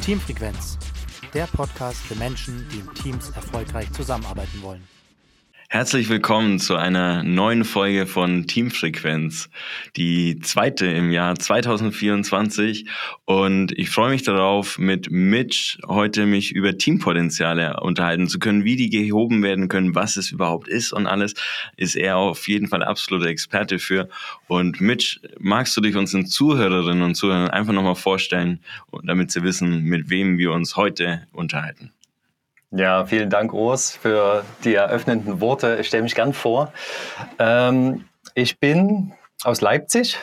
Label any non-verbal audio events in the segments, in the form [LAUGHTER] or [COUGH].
Teamfrequenz, der Podcast für Menschen, die in Teams erfolgreich zusammenarbeiten wollen. Herzlich willkommen zu einer neuen Folge von Teamfrequenz, die zweite im Jahr 2024. Und ich freue mich darauf, mit Mitch heute mich über Teampotenziale unterhalten zu können, wie die gehoben werden können, was es überhaupt ist und alles, ist er auf jeden Fall absoluter Experte für. Und Mitch, magst du dich unseren Zuhörerinnen und Zuhörern einfach nochmal vorstellen, damit sie wissen, mit wem wir uns heute unterhalten? Ja, vielen Dank, Urs, für die eröffnenden Worte. Ich stelle mich gern vor. Ähm, ich bin aus Leipzig,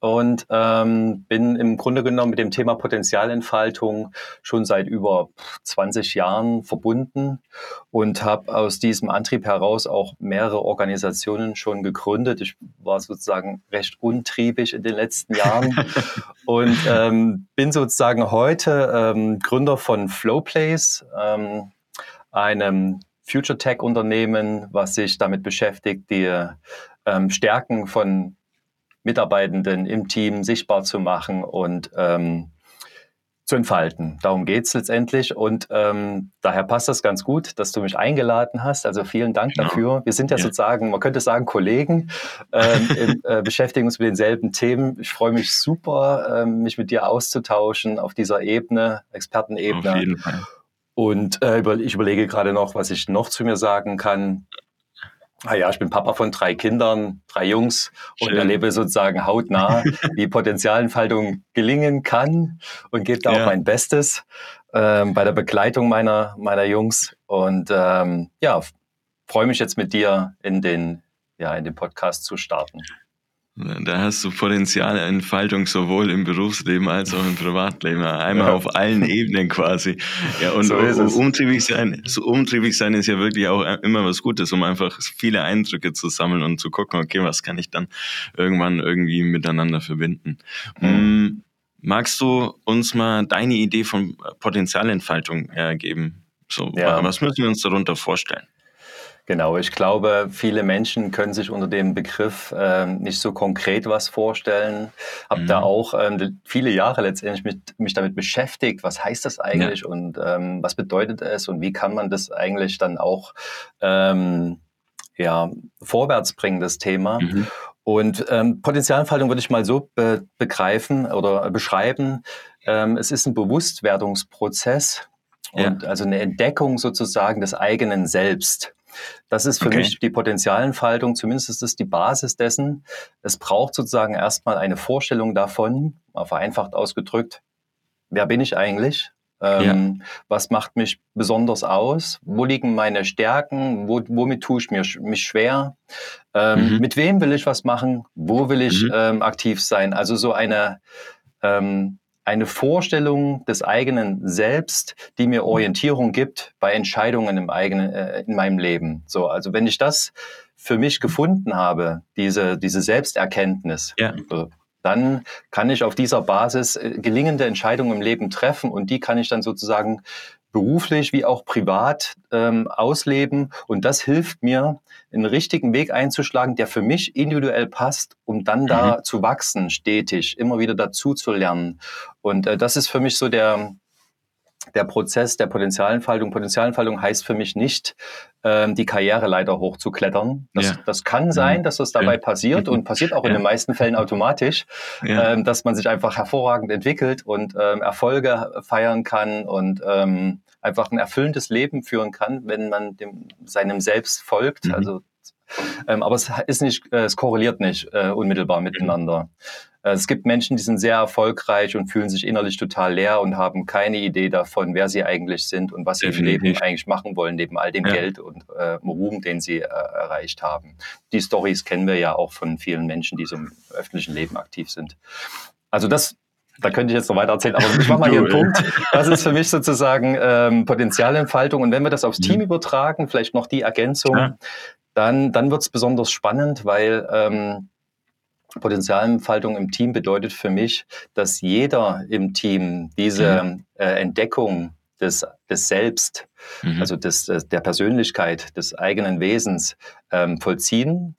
und ähm, bin im Grunde genommen mit dem Thema Potenzialentfaltung schon seit über 20 Jahren verbunden und habe aus diesem Antrieb heraus auch mehrere Organisationen schon gegründet. Ich war sozusagen recht untriebig in den letzten Jahren [LAUGHS] und ähm, bin sozusagen heute ähm, Gründer von Flowplace, ähm, einem Future Tech Unternehmen, was sich damit beschäftigt, die ähm, Stärken von Mitarbeitenden im Team sichtbar zu machen und ähm, zu entfalten. Darum geht es letztendlich. Und ähm, daher passt das ganz gut, dass du mich eingeladen hast. Also vielen Dank genau. dafür. Wir sind ja, ja, sozusagen, man könnte sagen, Kollegen, ähm, im, äh, [LAUGHS] beschäftigen uns mit denselben Themen. Ich freue mich super, ähm, mich mit dir auszutauschen auf dieser Ebene, Expertenebene. Auf jeden Fall. Und äh, ich überlege gerade noch, was ich noch zu mir sagen kann. Ah ja, ich bin Papa von drei Kindern, drei Jungs Schön. und erlebe sozusagen hautnah, [LAUGHS] wie Potenzialentfaltung gelingen kann und gebe da ja. auch mein Bestes ähm, bei der Begleitung meiner, meiner Jungs. Und ähm, ja, freue mich jetzt mit dir in den, ja, in den Podcast zu starten. Da hast du potenzielle Entfaltung sowohl im Berufsleben als auch im Privatleben. Einmal ja. auf allen Ebenen quasi. Ja, und so umtriebig sein, so umtriebig sein ist ja wirklich auch immer was Gutes, um einfach viele Eindrücke zu sammeln und zu gucken, okay, was kann ich dann irgendwann irgendwie miteinander verbinden. Mhm. Magst du uns mal deine Idee von Potenzialentfaltung äh, geben? So, ja. was müssen wir uns darunter vorstellen? Genau, ich glaube, viele Menschen können sich unter dem Begriff ähm, nicht so konkret was vorstellen. Hab mhm. da auch ähm, viele Jahre letztendlich mit, mich damit beschäftigt, was heißt das eigentlich ja. und ähm, was bedeutet es und wie kann man das eigentlich dann auch ähm, ja, vorwärts bringen, das Thema. Mhm. Und ähm, Potenzialentfaltung würde ich mal so be begreifen oder beschreiben. Ähm, es ist ein Bewusstwerdungsprozess und ja. also eine Entdeckung sozusagen des eigenen Selbst. Das ist für okay. mich die Potenzialentfaltung, zumindest ist es die Basis dessen. Es braucht sozusagen erstmal eine Vorstellung davon, mal vereinfacht ausgedrückt, wer bin ich eigentlich? Ähm, ja. Was macht mich besonders aus? Wo liegen meine Stärken? Wo, womit tue ich mir, mich schwer? Ähm, mhm. Mit wem will ich was machen? Wo will ich mhm. ähm, aktiv sein? Also so eine ähm, eine Vorstellung des eigenen Selbst, die mir Orientierung gibt bei Entscheidungen im eigenen, äh, in meinem Leben. So, also wenn ich das für mich gefunden habe, diese, diese Selbsterkenntnis, ja. dann kann ich auf dieser Basis äh, gelingende Entscheidungen im Leben treffen und die kann ich dann sozusagen beruflich wie auch privat ähm, ausleben. Und das hilft mir, einen richtigen Weg einzuschlagen, der für mich individuell passt, um dann mhm. da zu wachsen, stetig, immer wieder dazu zu lernen. Und äh, das ist für mich so der, der Prozess der Potenzialentfaltung. Potenzialentfaltung heißt für mich nicht, ähm, die Karriereleiter hochzuklettern. Das, ja. das kann sein, dass das dabei ja. passiert und passiert auch ja. in den meisten Fällen automatisch, ähm, dass man sich einfach hervorragend entwickelt und ähm, Erfolge feiern kann und ähm, einfach ein erfüllendes Leben führen kann, wenn man dem, seinem Selbst folgt. Mhm. Also ähm, aber es ist nicht, äh, es korreliert nicht äh, unmittelbar miteinander. Äh, es gibt Menschen, die sind sehr erfolgreich und fühlen sich innerlich total leer und haben keine Idee davon, wer sie eigentlich sind und was sie im Leben eigentlich machen wollen, neben all dem ja. Geld und äh, Ruhm, den sie äh, erreicht haben. Die Stories kennen wir ja auch von vielen Menschen, die so im öffentlichen Leben aktiv sind. Also das da könnte ich jetzt noch weiter erzählen, aber ich mache mal hier einen [LAUGHS] Punkt. Das ist für mich sozusagen ähm, Potenzialentfaltung. Und wenn wir das aufs Team mhm. übertragen, vielleicht noch die Ergänzung, ja. dann, dann wird es besonders spannend, weil ähm, Potenzialentfaltung im Team bedeutet für mich, dass jeder im Team diese mhm. äh, Entdeckung des, des Selbst, mhm. also des, der Persönlichkeit, des eigenen Wesens ähm, vollziehen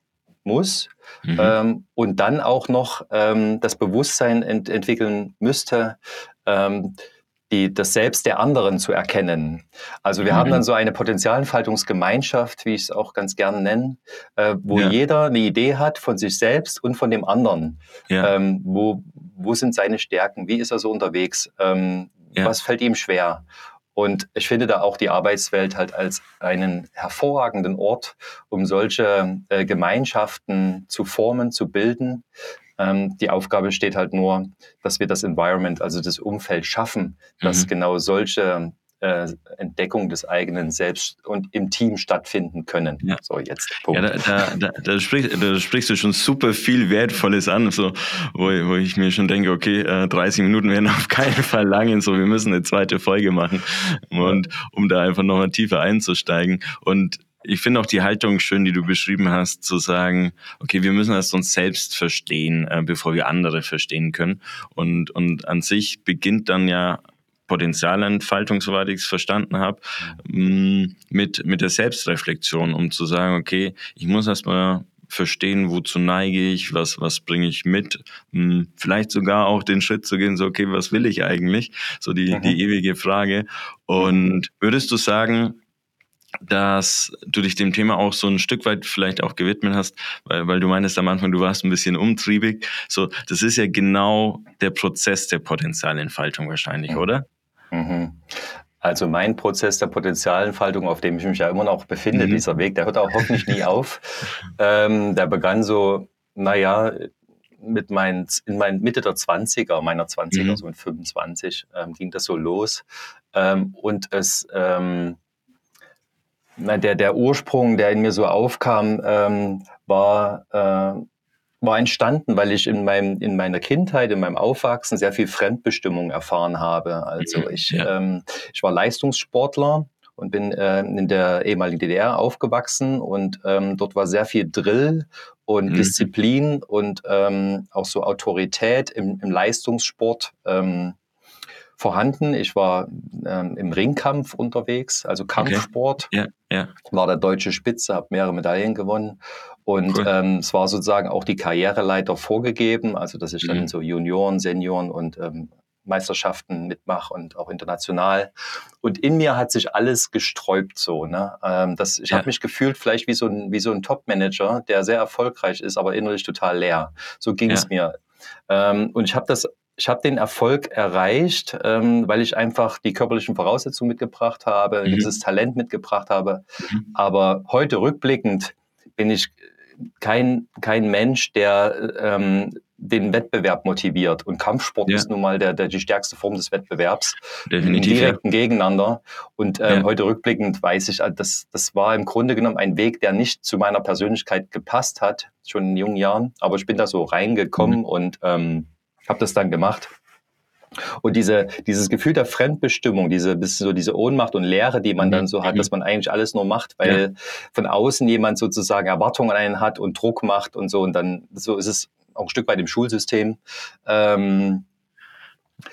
muss mhm. ähm, und dann auch noch ähm, das Bewusstsein ent entwickeln müsste, ähm, die, das Selbst der anderen zu erkennen. Also wir mhm. haben dann so eine Potenzialentfaltungsgemeinschaft, wie ich es auch ganz gern nenne, äh, wo ja. jeder eine Idee hat von sich selbst und von dem anderen. Ja. Ähm, wo, wo sind seine Stärken? Wie ist er so unterwegs? Ähm, ja. Was fällt ihm schwer? Und ich finde da auch die Arbeitswelt halt als einen hervorragenden Ort, um solche äh, Gemeinschaften zu formen, zu bilden. Ähm, die Aufgabe steht halt nur, dass wir das Environment, also das Umfeld schaffen, dass mhm. genau solche äh, Entdeckung des eigenen Selbst und im Team stattfinden können. Ja. So, jetzt Punkt. Ja, da, da, da, sprichst, da sprichst du schon super viel Wertvolles an, so, wo, wo ich mir schon denke, okay, äh, 30 Minuten werden auf keinen Fall lang, so wir müssen eine zweite Folge machen, und um da einfach nochmal tiefer einzusteigen. Und ich finde auch die Haltung schön, die du beschrieben hast, zu sagen, okay, wir müssen erst uns selbst verstehen, äh, bevor wir andere verstehen können. Und, und an sich beginnt dann ja Potenzialentfaltung, soweit ich es verstanden habe, mm, mit, mit der Selbstreflexion, um zu sagen, okay, ich muss erstmal verstehen, wozu neige ich, was, was bringe ich mit, mm, vielleicht sogar auch den Schritt zu gehen, so, okay, was will ich eigentlich? So die, mhm. die ewige Frage. Und würdest du sagen, dass du dich dem Thema auch so ein Stück weit vielleicht auch gewidmet hast, weil, weil du meinst am Anfang, du warst ein bisschen umtriebig. So, das ist ja genau der Prozess der Potenzialentfaltung wahrscheinlich, mhm. oder? Mhm. Also mein Prozess der Potenzialentfaltung, auf dem ich mich ja immer noch befinde, mhm. dieser Weg, der hört auch hoffentlich nie auf. Ähm, der begann so, naja, mit meinen, in meinen Mitte der 20er, meiner 20er, mhm. so mit 25, ähm, ging das so los. Ähm, und es, ähm, der, der Ursprung, der in mir so aufkam, ähm, war, äh, war entstanden, weil ich in, meinem, in meiner Kindheit, in meinem Aufwachsen sehr viel Fremdbestimmung erfahren habe. Also mhm, ich, ja. ähm, ich war Leistungssportler und bin äh, in der ehemaligen DDR aufgewachsen und ähm, dort war sehr viel Drill und mhm. Disziplin und ähm, auch so Autorität im, im Leistungssport ähm, vorhanden. Ich war ähm, im Ringkampf unterwegs, also Kampfsport. Okay. Ja, ja. War der deutsche Spitze, habe mehrere Medaillen gewonnen und cool. ähm, es war sozusagen auch die Karriereleiter vorgegeben, also dass ich dann mhm. so Junioren, Senioren und ähm, Meisterschaften mitmache und auch international. Und in mir hat sich alles gesträubt so. Ne? Ähm, das, ich ja. habe mich gefühlt vielleicht wie so ein, wie so ein Top-Manager, der sehr erfolgreich ist, aber innerlich total leer. So ging es ja. mir. Ähm, und ich habe das ich habe den Erfolg erreicht, ähm, weil ich einfach die körperlichen Voraussetzungen mitgebracht habe, mhm. dieses Talent mitgebracht habe. Mhm. Aber heute rückblickend bin ich kein, kein Mensch, der ähm, den Wettbewerb motiviert. Und Kampfsport ja. ist nun mal der, der, die stärkste Form des Wettbewerbs. Definitiv. Im direkten ja. Gegeneinander. Und ähm, ja. heute rückblickend weiß ich, äh, das, das war im Grunde genommen ein Weg, der nicht zu meiner Persönlichkeit gepasst hat, schon in jungen Jahren. Aber ich bin da so reingekommen mhm. und ähm, habe das dann gemacht. Und diese, dieses Gefühl der Fremdbestimmung, diese, so diese Ohnmacht und Leere, die man mhm. dann so hat, mhm. dass man eigentlich alles nur macht, weil ja. von außen jemand sozusagen Erwartungen an einen hat und Druck macht und so. Und dann, so ist es auch ein Stück weit im Schulsystem. Ähm,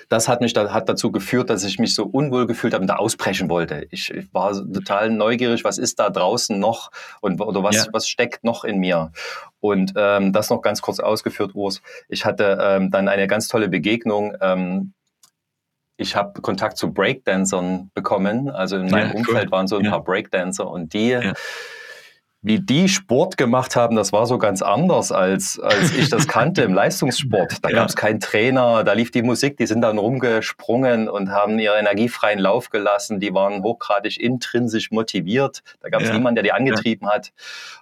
das hat mich da, hat dazu geführt, dass ich mich so unwohl gefühlt habe und da ausbrechen wollte. Ich, ich war total neugierig, was ist da draußen noch und oder was, ja. was steckt noch in mir. Und ähm, das noch ganz kurz ausgeführt, Urs. Ich hatte ähm, dann eine ganz tolle Begegnung. Ähm, ich habe Kontakt zu Breakdancern bekommen. Also in meinem ja, Umfeld waren so ein ja. paar Breakdancer und die wie die Sport gemacht haben, das war so ganz anders, als, als ich das kannte im [LAUGHS] Leistungssport. Da ja. gab es keinen Trainer, da lief die Musik, die sind dann rumgesprungen und haben ihren energiefreien Lauf gelassen. Die waren hochgradig intrinsisch motiviert. Da gab es ja. niemanden, der die angetrieben ja. hat.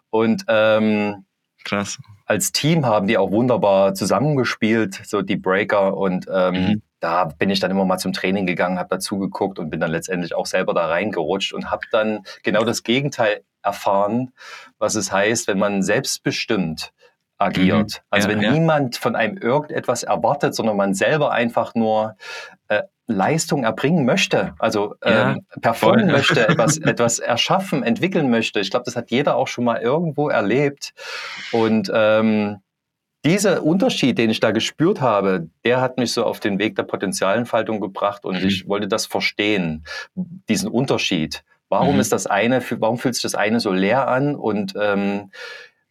Und ähm, Krass. als Team haben die auch wunderbar zusammengespielt, so die Breaker. Und ähm, mhm da bin ich dann immer mal zum Training gegangen, habe dazu geguckt und bin dann letztendlich auch selber da reingerutscht und habe dann genau das Gegenteil erfahren, was es heißt, wenn man selbstbestimmt agiert. Mhm. Also ja, wenn ja. niemand von einem irgendetwas erwartet, sondern man selber einfach nur äh, Leistung erbringen möchte, also ja, ähm, performen voll. möchte, [LAUGHS] etwas, etwas erschaffen, entwickeln möchte. Ich glaube, das hat jeder auch schon mal irgendwo erlebt. Und ähm, dieser Unterschied, den ich da gespürt habe, der hat mich so auf den Weg der Potenzialentfaltung gebracht und mhm. ich wollte das verstehen, diesen Unterschied. Warum mhm. ist das eine, warum fühlt sich das eine so leer an und ähm,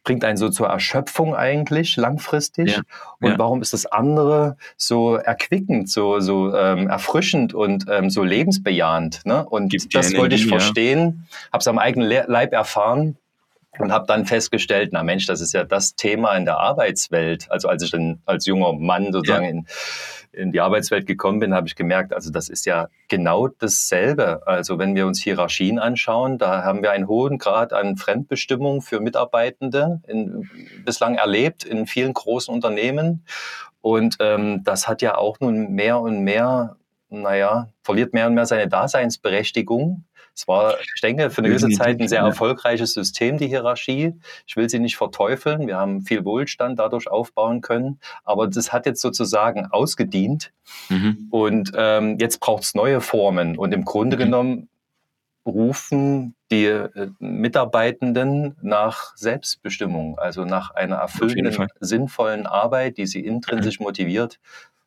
bringt einen so zur Erschöpfung eigentlich langfristig? Ja, und ja. warum ist das andere so erquickend, so, so ähm, erfrischend und ähm, so lebensbejahend? Ne? Und Gibt das wollte ich Energie, ja. verstehen, habe es am eigenen Le Leib erfahren und habe dann festgestellt, na Mensch, das ist ja das Thema in der Arbeitswelt. Also als ich dann als junger Mann sozusagen Ja. in, in die Arbeitswelt gekommen bin, habe ich gemerkt, also das ist ja genau dasselbe. Also wenn wir uns Hierarchien anschauen, da haben wir einen hohen Grad an Fremdbestimmung für Mitarbeitende in, bislang erlebt in vielen großen Unternehmen. Und ähm, das hat ja auch nun mehr und mehr, naja, verliert mehr und mehr seine Daseinsberechtigung. Es war, ich denke, für eine gewisse Zeit ein sehr erfolgreiches System, die Hierarchie. Ich will sie nicht verteufeln. Wir haben viel Wohlstand dadurch aufbauen können. Aber das hat jetzt sozusagen ausgedient. Mhm. Und ähm, jetzt braucht es neue Formen. Und im Grunde Mhm. genommen rufen die äh, Mitarbeitenden nach Selbstbestimmung, also nach einer erfüllenden. Mhm. sinnvollen Arbeit, die sie intrinsisch motiviert,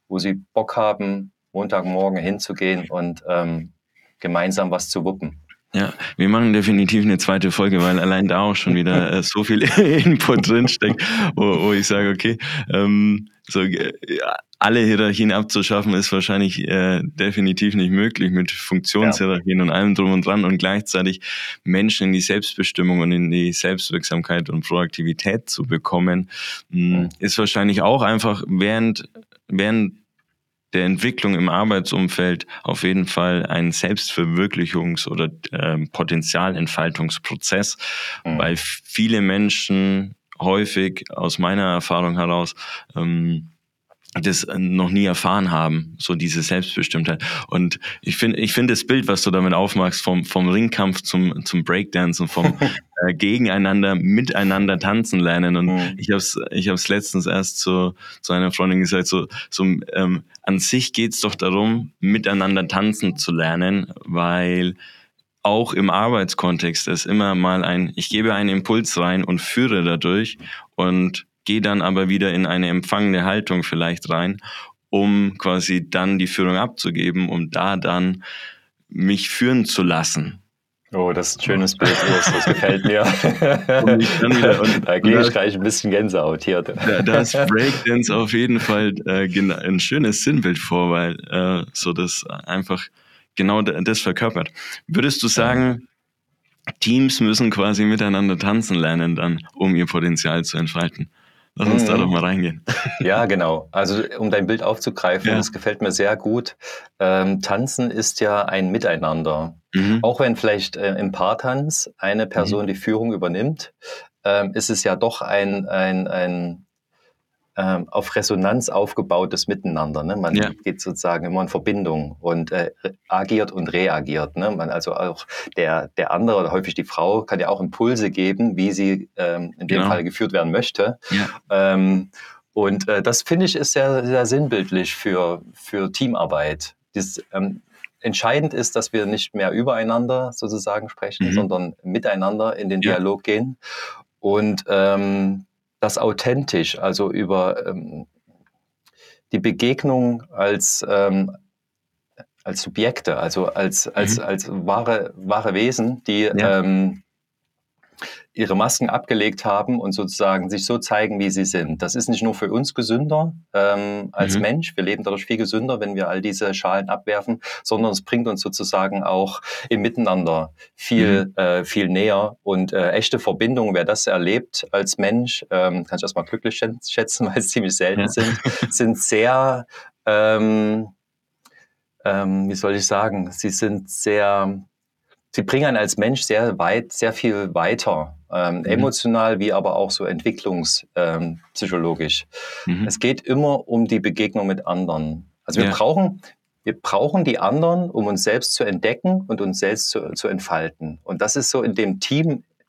wo sie Bock haben, Montagmorgen hinzugehen und ähm, gemeinsam was zu wuppen. Ja, wir machen definitiv eine zweite Folge, weil allein da auch schon wieder äh, so viel [LAUGHS] Input drinsteckt, wo, wo ich sage, okay, ähm, so äh, alle Hierarchien abzuschaffen ist wahrscheinlich äh, definitiv nicht möglich mit Funktionshierarchien und allem drum und dran und gleichzeitig Menschen in die Selbstbestimmung und in die Selbstwirksamkeit und Proaktivität zu bekommen, mh, Mhm. ist wahrscheinlich auch einfach während während der Entwicklung im Arbeitsumfeld auf jeden Fall ein Selbstverwirklichungs- oder ähm, Potenzialentfaltungsprozess, Mhm. weil viele Menschen häufig aus meiner Erfahrung heraus ähm, das noch nie erfahren haben, so diese Selbstbestimmtheit. Und ich finde, ich finde das Bild, was du damit aufmachst, vom, vom Ringkampf zum, zum Breakdance und vom [LAUGHS] äh, Gegeneinander, miteinander tanzen lernen. Und Mhm. ich habe es ich hab's letztens erst zu, zu einer Freundin gesagt, so, so ähm, an sich geht's doch darum, miteinander tanzen zu lernen, weil auch im Arbeitskontext ist immer mal ein, ich gebe einen Impuls rein und führe dadurch und gehe dann aber wieder in eine empfangende Haltung vielleicht rein, um quasi dann die Führung abzugeben, um da dann mich führen zu lassen. Oh, das ist ein schönes Bild, das gefällt mir. [LAUGHS] Und ich dann wieder- und- da gehe ich das- gleich ein bisschen Gänsehaut hier. Da, da ist Breakdance auf jeden Fall äh, ein schönes Sinnbild vor, weil äh, so das einfach genau da- das verkörpert. Würdest du sagen, Teams müssen quasi miteinander tanzen lernen dann, um ihr Potenzial zu entfalten? Lass uns da Mhm. doch mal reingehen. [LAUGHS] Ja, genau. Also um dein Bild aufzugreifen, Ja. das gefällt mir sehr gut. Ähm, Tanzen ist ja ein Miteinander. Mhm. Auch wenn vielleicht äh, im Paartanz eine Person die Führung übernimmt, ähm, ist es ja doch ein, ein, ein ähm, auf Resonanz aufgebautes Miteinander. Ne? Man Ja. geht sozusagen immer in Verbindung und äh, agiert und reagiert. Ne? Man, also auch der, der andere oder häufig die Frau kann ja auch Impulse geben, wie sie ähm, in dem Genau. Fall geführt werden möchte. Ja. Ähm, und äh, das finde ich ist sehr, sehr sinnbildlich für, für Teamarbeit. Das, ähm, entscheidend ist, dass wir nicht mehr übereinander sozusagen sprechen, Mhm. sondern miteinander in den Ja. Dialog gehen. Und ähm, das authentisch, also über ähm, die Begegnung als, ähm, als Subjekte, also als, als, Mhm. als wahre, wahre Wesen, die Ja. ähm, ihre Masken abgelegt haben und sozusagen sich so zeigen, wie sie sind. Das ist nicht nur für uns gesünder ähm, als Mhm. Mensch, wir leben dadurch viel gesünder, wenn wir all diese Schalen abwerfen, sondern es bringt uns sozusagen auch im Miteinander viel, äh, viel näher und äh, echte Verbindung, wer das erlebt als Mensch, ähm, kann ich erstmal glücklich schä- schätzen, [LAUGHS] weil es ziemlich selten Ja. sind, sind sehr, ähm, ähm, wie soll ich sagen, sie sind sehr, sie bringen einen als Mensch sehr weit, sehr viel weiter, ähm, Mhm. emotional wie aber auch so entwicklungspsychologisch. Ähm. Mhm. Es geht immer um die Begegnung mit anderen. Also wir Ja. brauchen, wir brauchen die anderen, um uns selbst zu entdecken und uns selbst zu, zu entfalten. Und das ist so in dem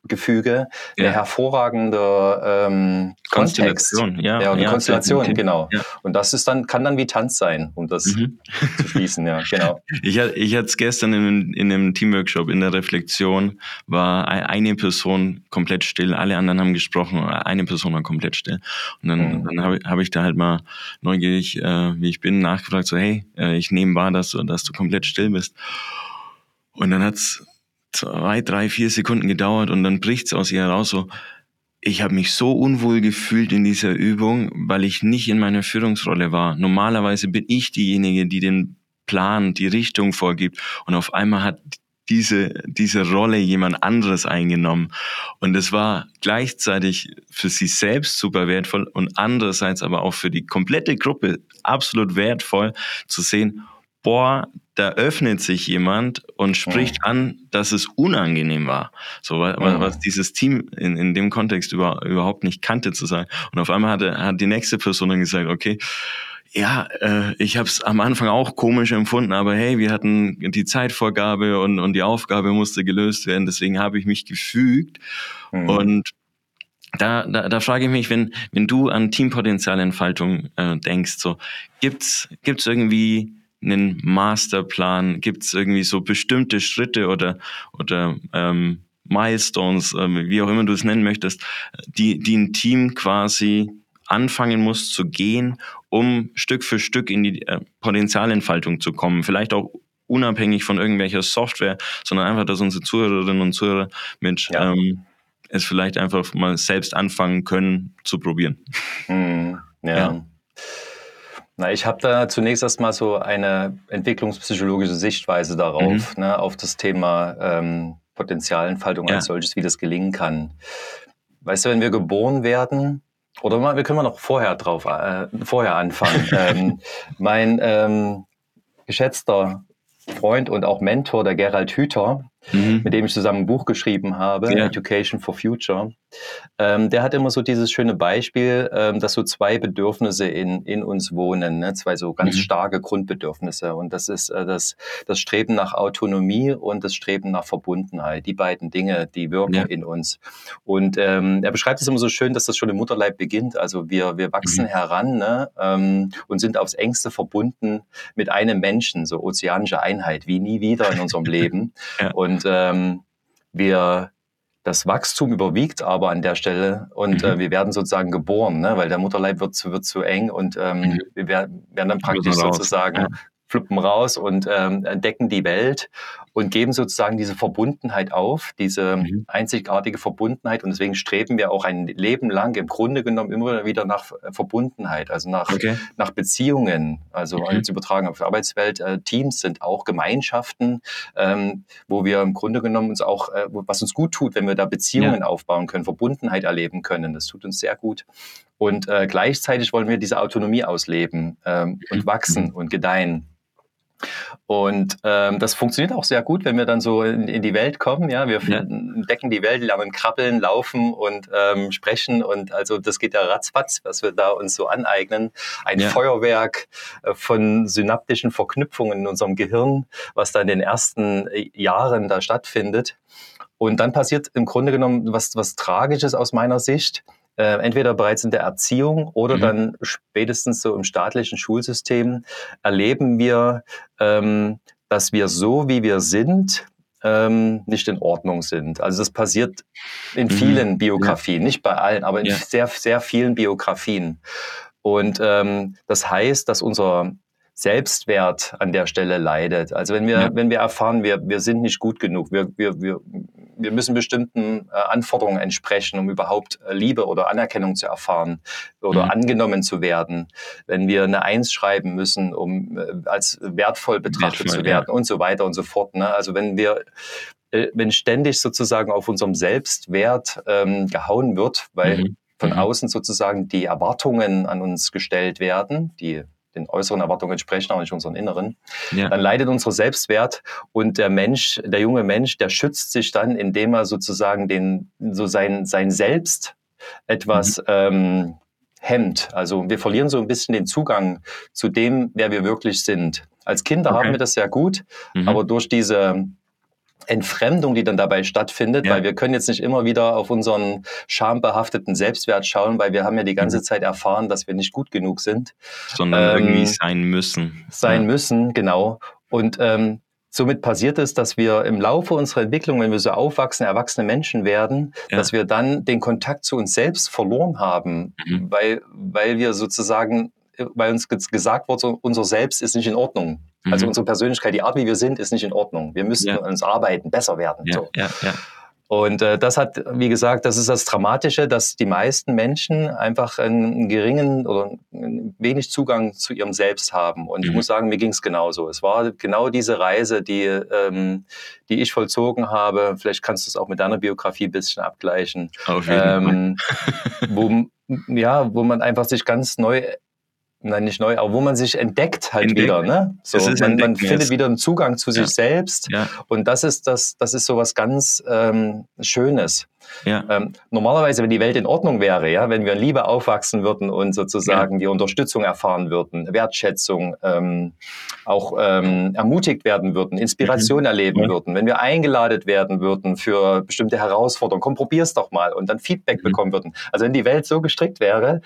Teamgefüge Ja. eine hervorragende ähm, Kontext. Konstellation, ja. Ja, eine ja, Konstellation, definitiv. genau. Ja. Und das ist dann, kann dann wie Tanz sein, um das Mhm. zu schließen, ja, genau. [LAUGHS] Ich, ich hatte es gestern in, in einem Teamworkshop in der Reflexion, war ei- eine Person komplett still, alle anderen haben gesprochen, eine Person war komplett still. Und dann, Mhm. dann habe hab ich da halt mal neugierig, äh, wie ich bin, nachgefragt, so hey, äh, ich nehme wahr, dass du, dass du komplett still bist. Und dann hat's zwei, drei, vier Sekunden gedauert und dann bricht's aus ihr heraus so, ich habe mich so unwohl gefühlt in dieser Übung, weil ich nicht in meiner Führungsrolle war. Normalerweise bin ich diejenige, die den Plan, die Richtung vorgibt und auf einmal hat diese, diese Rolle jemand anderes eingenommen. Und es war gleichzeitig für sie selbst super wertvoll und andererseits aber auch für die komplette Gruppe absolut wertvoll zu sehen, boah, da öffnet sich jemand und spricht mhm. an, dass es unangenehm war. So was, mhm. was dieses Team in, in dem Kontext über, überhaupt nicht kannte zu sein. Und auf einmal hatte, hat die nächste Person dann gesagt, okay, ja, äh, ich habe es am Anfang auch komisch empfunden, aber hey, wir hatten die Zeitvorgabe und, und die Aufgabe musste gelöst werden, deswegen habe ich mich gefügt. Mhm. Und da, da, da frage ich mich, wenn, wenn du an Teampotenzialentfaltung äh, denkst, so gibt's gibt's irgendwie einen Masterplan? Gibt es irgendwie so bestimmte Schritte oder, oder ähm, Milestones, ähm, wie auch immer du es nennen möchtest, die, die ein Team quasi anfangen muss zu gehen, um Stück für Stück in die äh, Potenzialentfaltung zu kommen? Vielleicht auch unabhängig von irgendwelcher Software, sondern einfach, dass unsere Zuhörerinnen und Zuhörer mit ja. ähm, es vielleicht einfach mal selbst anfangen können zu probieren. Hm, ja. ja. Na, ich habe da zunächst erstmal so eine entwicklungspsychologische Sichtweise darauf, mhm. ne, auf das Thema ähm, Potenzialentfaltung ja. als solches, wie das gelingen kann. Weißt du, wenn wir geboren werden, oder mal, wir können mal noch vorher drauf, äh, vorher anfangen. [LAUGHS] ähm, mein ähm, geschätzter Freund und auch Mentor, der Gerald Hüther, mhm. mit dem ich zusammen ein Buch geschrieben habe, ja. Education for Future. Ähm, der hat immer so dieses schöne Beispiel, ähm, dass so zwei Bedürfnisse in, in uns wohnen, ne? zwei so ganz mhm. starke Grundbedürfnisse. Und das ist äh, das, das Streben nach Autonomie und das Streben nach Verbundenheit. Die beiden Dinge, die wirken ja. in uns. Und ähm, er beschreibt es immer so schön, dass das schon im Mutterleib beginnt. Also wir, wir wachsen mhm. heran ne? ähm, und sind aufs engste verbunden mit einem Menschen, so ozeanische Einheit, wie nie wieder in unserem [LAUGHS] Leben. Ja. Und ähm, wir das Wachstum überwiegt aber an der Stelle und äh, mhm. äh, wir werden sozusagen geboren, ne? weil der Mutterleib wird zu, wird zu eng und ähm, mhm. wir werden, werden dann praktisch sozusagen ja flippen raus und ähm, entdecken die Welt und geben sozusagen diese Verbundenheit auf, diese mhm. einzigartige Verbundenheit. Und deswegen streben wir auch ein Leben lang im Grunde genommen immer wieder nach äh, Verbundenheit, also nach, okay. nach Beziehungen. Also mhm. jetzt übertragen auf die Arbeitswelt. Äh, Teams sind auch Gemeinschaften, ähm, wo wir im Grunde genommen uns auch, äh, was uns gut tut, wenn wir da Beziehungen ja. aufbauen können, Verbundenheit erleben können. Das tut uns sehr gut. Und äh, gleichzeitig wollen wir diese Autonomie ausleben ähm, und mhm. wachsen und gedeihen. Und ähm, das funktioniert auch sehr gut, wenn wir dann so in, in die Welt kommen. Ja, wir ja. entdecken die Welt, lernen krabbeln, laufen und ähm, sprechen. Und also das geht ja ratzfatz, was wir da uns so aneignen. Ein ja. Feuerwerk äh, von synaptischen Verknüpfungen in unserem Gehirn, was da in den ersten äh, Jahren da stattfindet. Und dann passiert im Grunde genommen was, was Tragisches aus meiner Sicht äh, entweder bereits in der Erziehung oder mhm. dann spätestens so im staatlichen Schulsystem erleben wir, ähm, dass wir so, wie wir sind, ähm, nicht in Ordnung sind. Also das passiert in mhm. vielen Biografien, ja. nicht bei allen, aber in ja. sehr, sehr vielen Biografien. Und ähm, das heißt, dass unser Selbstwert an der Stelle leidet. Also wenn wir, ja. wenn wir erfahren, wir, wir sind nicht gut genug, wir, wir, wir, wir müssen bestimmten äh, Anforderungen entsprechen, um überhaupt äh, Liebe oder Anerkennung zu erfahren oder mhm. angenommen zu werden. Wenn wir eine Eins schreiben müssen, um äh, als wertvoll betrachtet wertvoll, zu werden ja. und so weiter und so fort. Ne? Also wenn wir äh, wenn ständig sozusagen auf unserem Selbstwert ähm, gehauen wird, weil mhm. von mhm. außen sozusagen die Erwartungen an uns gestellt werden, die den äußeren Erwartungen entsprechen, auch nicht unseren inneren, ja. dann leidet unser Selbstwert und der Mensch, der junge Mensch, der schützt sich dann, indem er sozusagen den, so sein, sein Selbst etwas mhm. ähm, hemmt. Also wir verlieren so ein bisschen den Zugang zu dem, wer wir wirklich sind. Als Kinder okay. haben wir das sehr gut, mhm. aber durch diese Entfremdung, die dann dabei stattfindet, ja. weil wir können jetzt nicht immer wieder auf unseren schambehafteten Selbstwert schauen, weil wir haben ja die ganze mhm. Zeit erfahren, dass wir nicht gut genug sind. Sondern ähm, irgendwie sein müssen. Sein ja. müssen, genau. Und ähm, somit passiert es, dass wir im Laufe unserer Entwicklung, wenn wir so aufwachsen, erwachsene Menschen werden, ja. dass wir dann den Kontakt zu uns selbst verloren haben, mhm. weil, weil wir sozusagen, weil uns gesagt wurde, unser Selbst ist nicht in Ordnung. Also mhm. unsere Persönlichkeit, die Art, wie wir sind, ist nicht in Ordnung. Wir müssen ja. uns arbeiten, besser werden. Ja, so. ja, ja. Und äh, das hat, wie gesagt, das ist das Dramatische, dass die meisten Menschen einfach einen geringen oder einen wenig Zugang zu ihrem Selbst haben. Und mhm. ich muss sagen, mir ging es genauso. Es war genau diese Reise, die, ähm, die ich vollzogen habe. Vielleicht kannst du es auch mit deiner Biografie ein bisschen abgleichen. Auf jeden ähm, Fall. wo, ja, wo man einfach sich ganz neu nein, nicht neu, aber wo man sich entdeckt halt entdeckt. wieder. Ne? So, man, man findet wieder einen Zugang zu sich selbst. Ja. Und das ist das, das ist so was ganz ähm, Schönes. Ja. Ähm, normalerweise, wenn die Welt in Ordnung wäre, ja, wenn wir in Liebe aufwachsen würden und sozusagen die Unterstützung erfahren würden, Wertschätzung, ähm, auch ähm, ermutigt werden würden, Inspiration mhm. erleben würden, wenn wir eingeladen werden würden für bestimmte Herausforderungen, komm, probier's doch mal und dann Feedback mhm. bekommen würden. Also wenn die Welt so gestrickt wäre,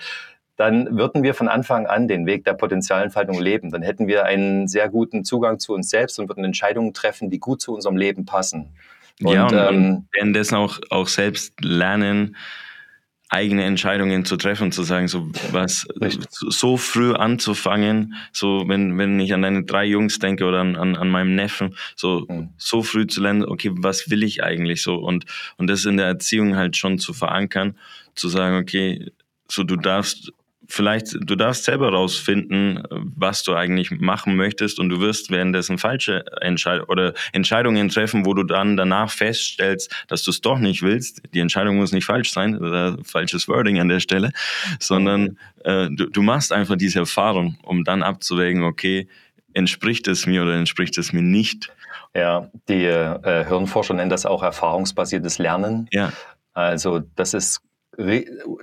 dann würden wir von Anfang an den Weg der Potenzialentfaltung leben. Dann hätten wir einen sehr guten Zugang zu uns selbst und würden Entscheidungen treffen, die gut zu unserem Leben passen. Und, ja, und, ähm, währenddessen auch, auch selbst lernen, eigene Entscheidungen zu treffen, zu sagen, so was so früh anzufangen, so wenn, wenn ich an deine drei Jungs denke oder an, an, an meinem Neffen, so, mhm. so früh zu lernen, okay, was will ich eigentlich so und, und das in der Erziehung halt schon zu verankern, zu sagen, okay, so du darfst vielleicht, du darfst selber rausfinden, was du eigentlich machen möchtest und du wirst währenddessen falsche Entscheidungen oder Entscheidungen treffen, wo du dann danach feststellst, dass du es doch nicht willst. Die Entscheidung muss nicht falsch sein, oder falsches Wording an der Stelle, sondern äh, du, du machst einfach diese Erfahrung, um dann abzuwägen, okay, entspricht es mir oder entspricht es mir nicht. Ja, die äh, Hirnforscher nennen das auch erfahrungsbasiertes Lernen. Ja. Also das ist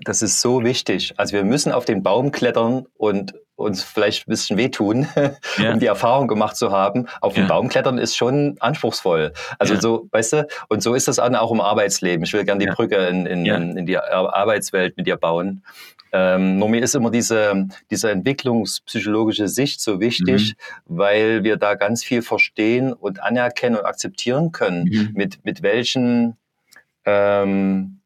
das ist so wichtig. Also wir müssen auf den Baum klettern und uns vielleicht ein bisschen wehtun, [LAUGHS] ja. um die Erfahrung gemacht zu haben. Auf den Baum klettern ist schon anspruchsvoll. Also ja. so, weißt du, und so ist das auch im Arbeitsleben. Ich will gerne die Brücke in, in, in, die Arbeitswelt mit dir bauen. Ähm, nur mir ist immer diese, diese entwicklungspsychologische Sicht so wichtig, mhm. weil wir da ganz viel verstehen und anerkennen und akzeptieren können, mhm. mit, mit welchen ähm,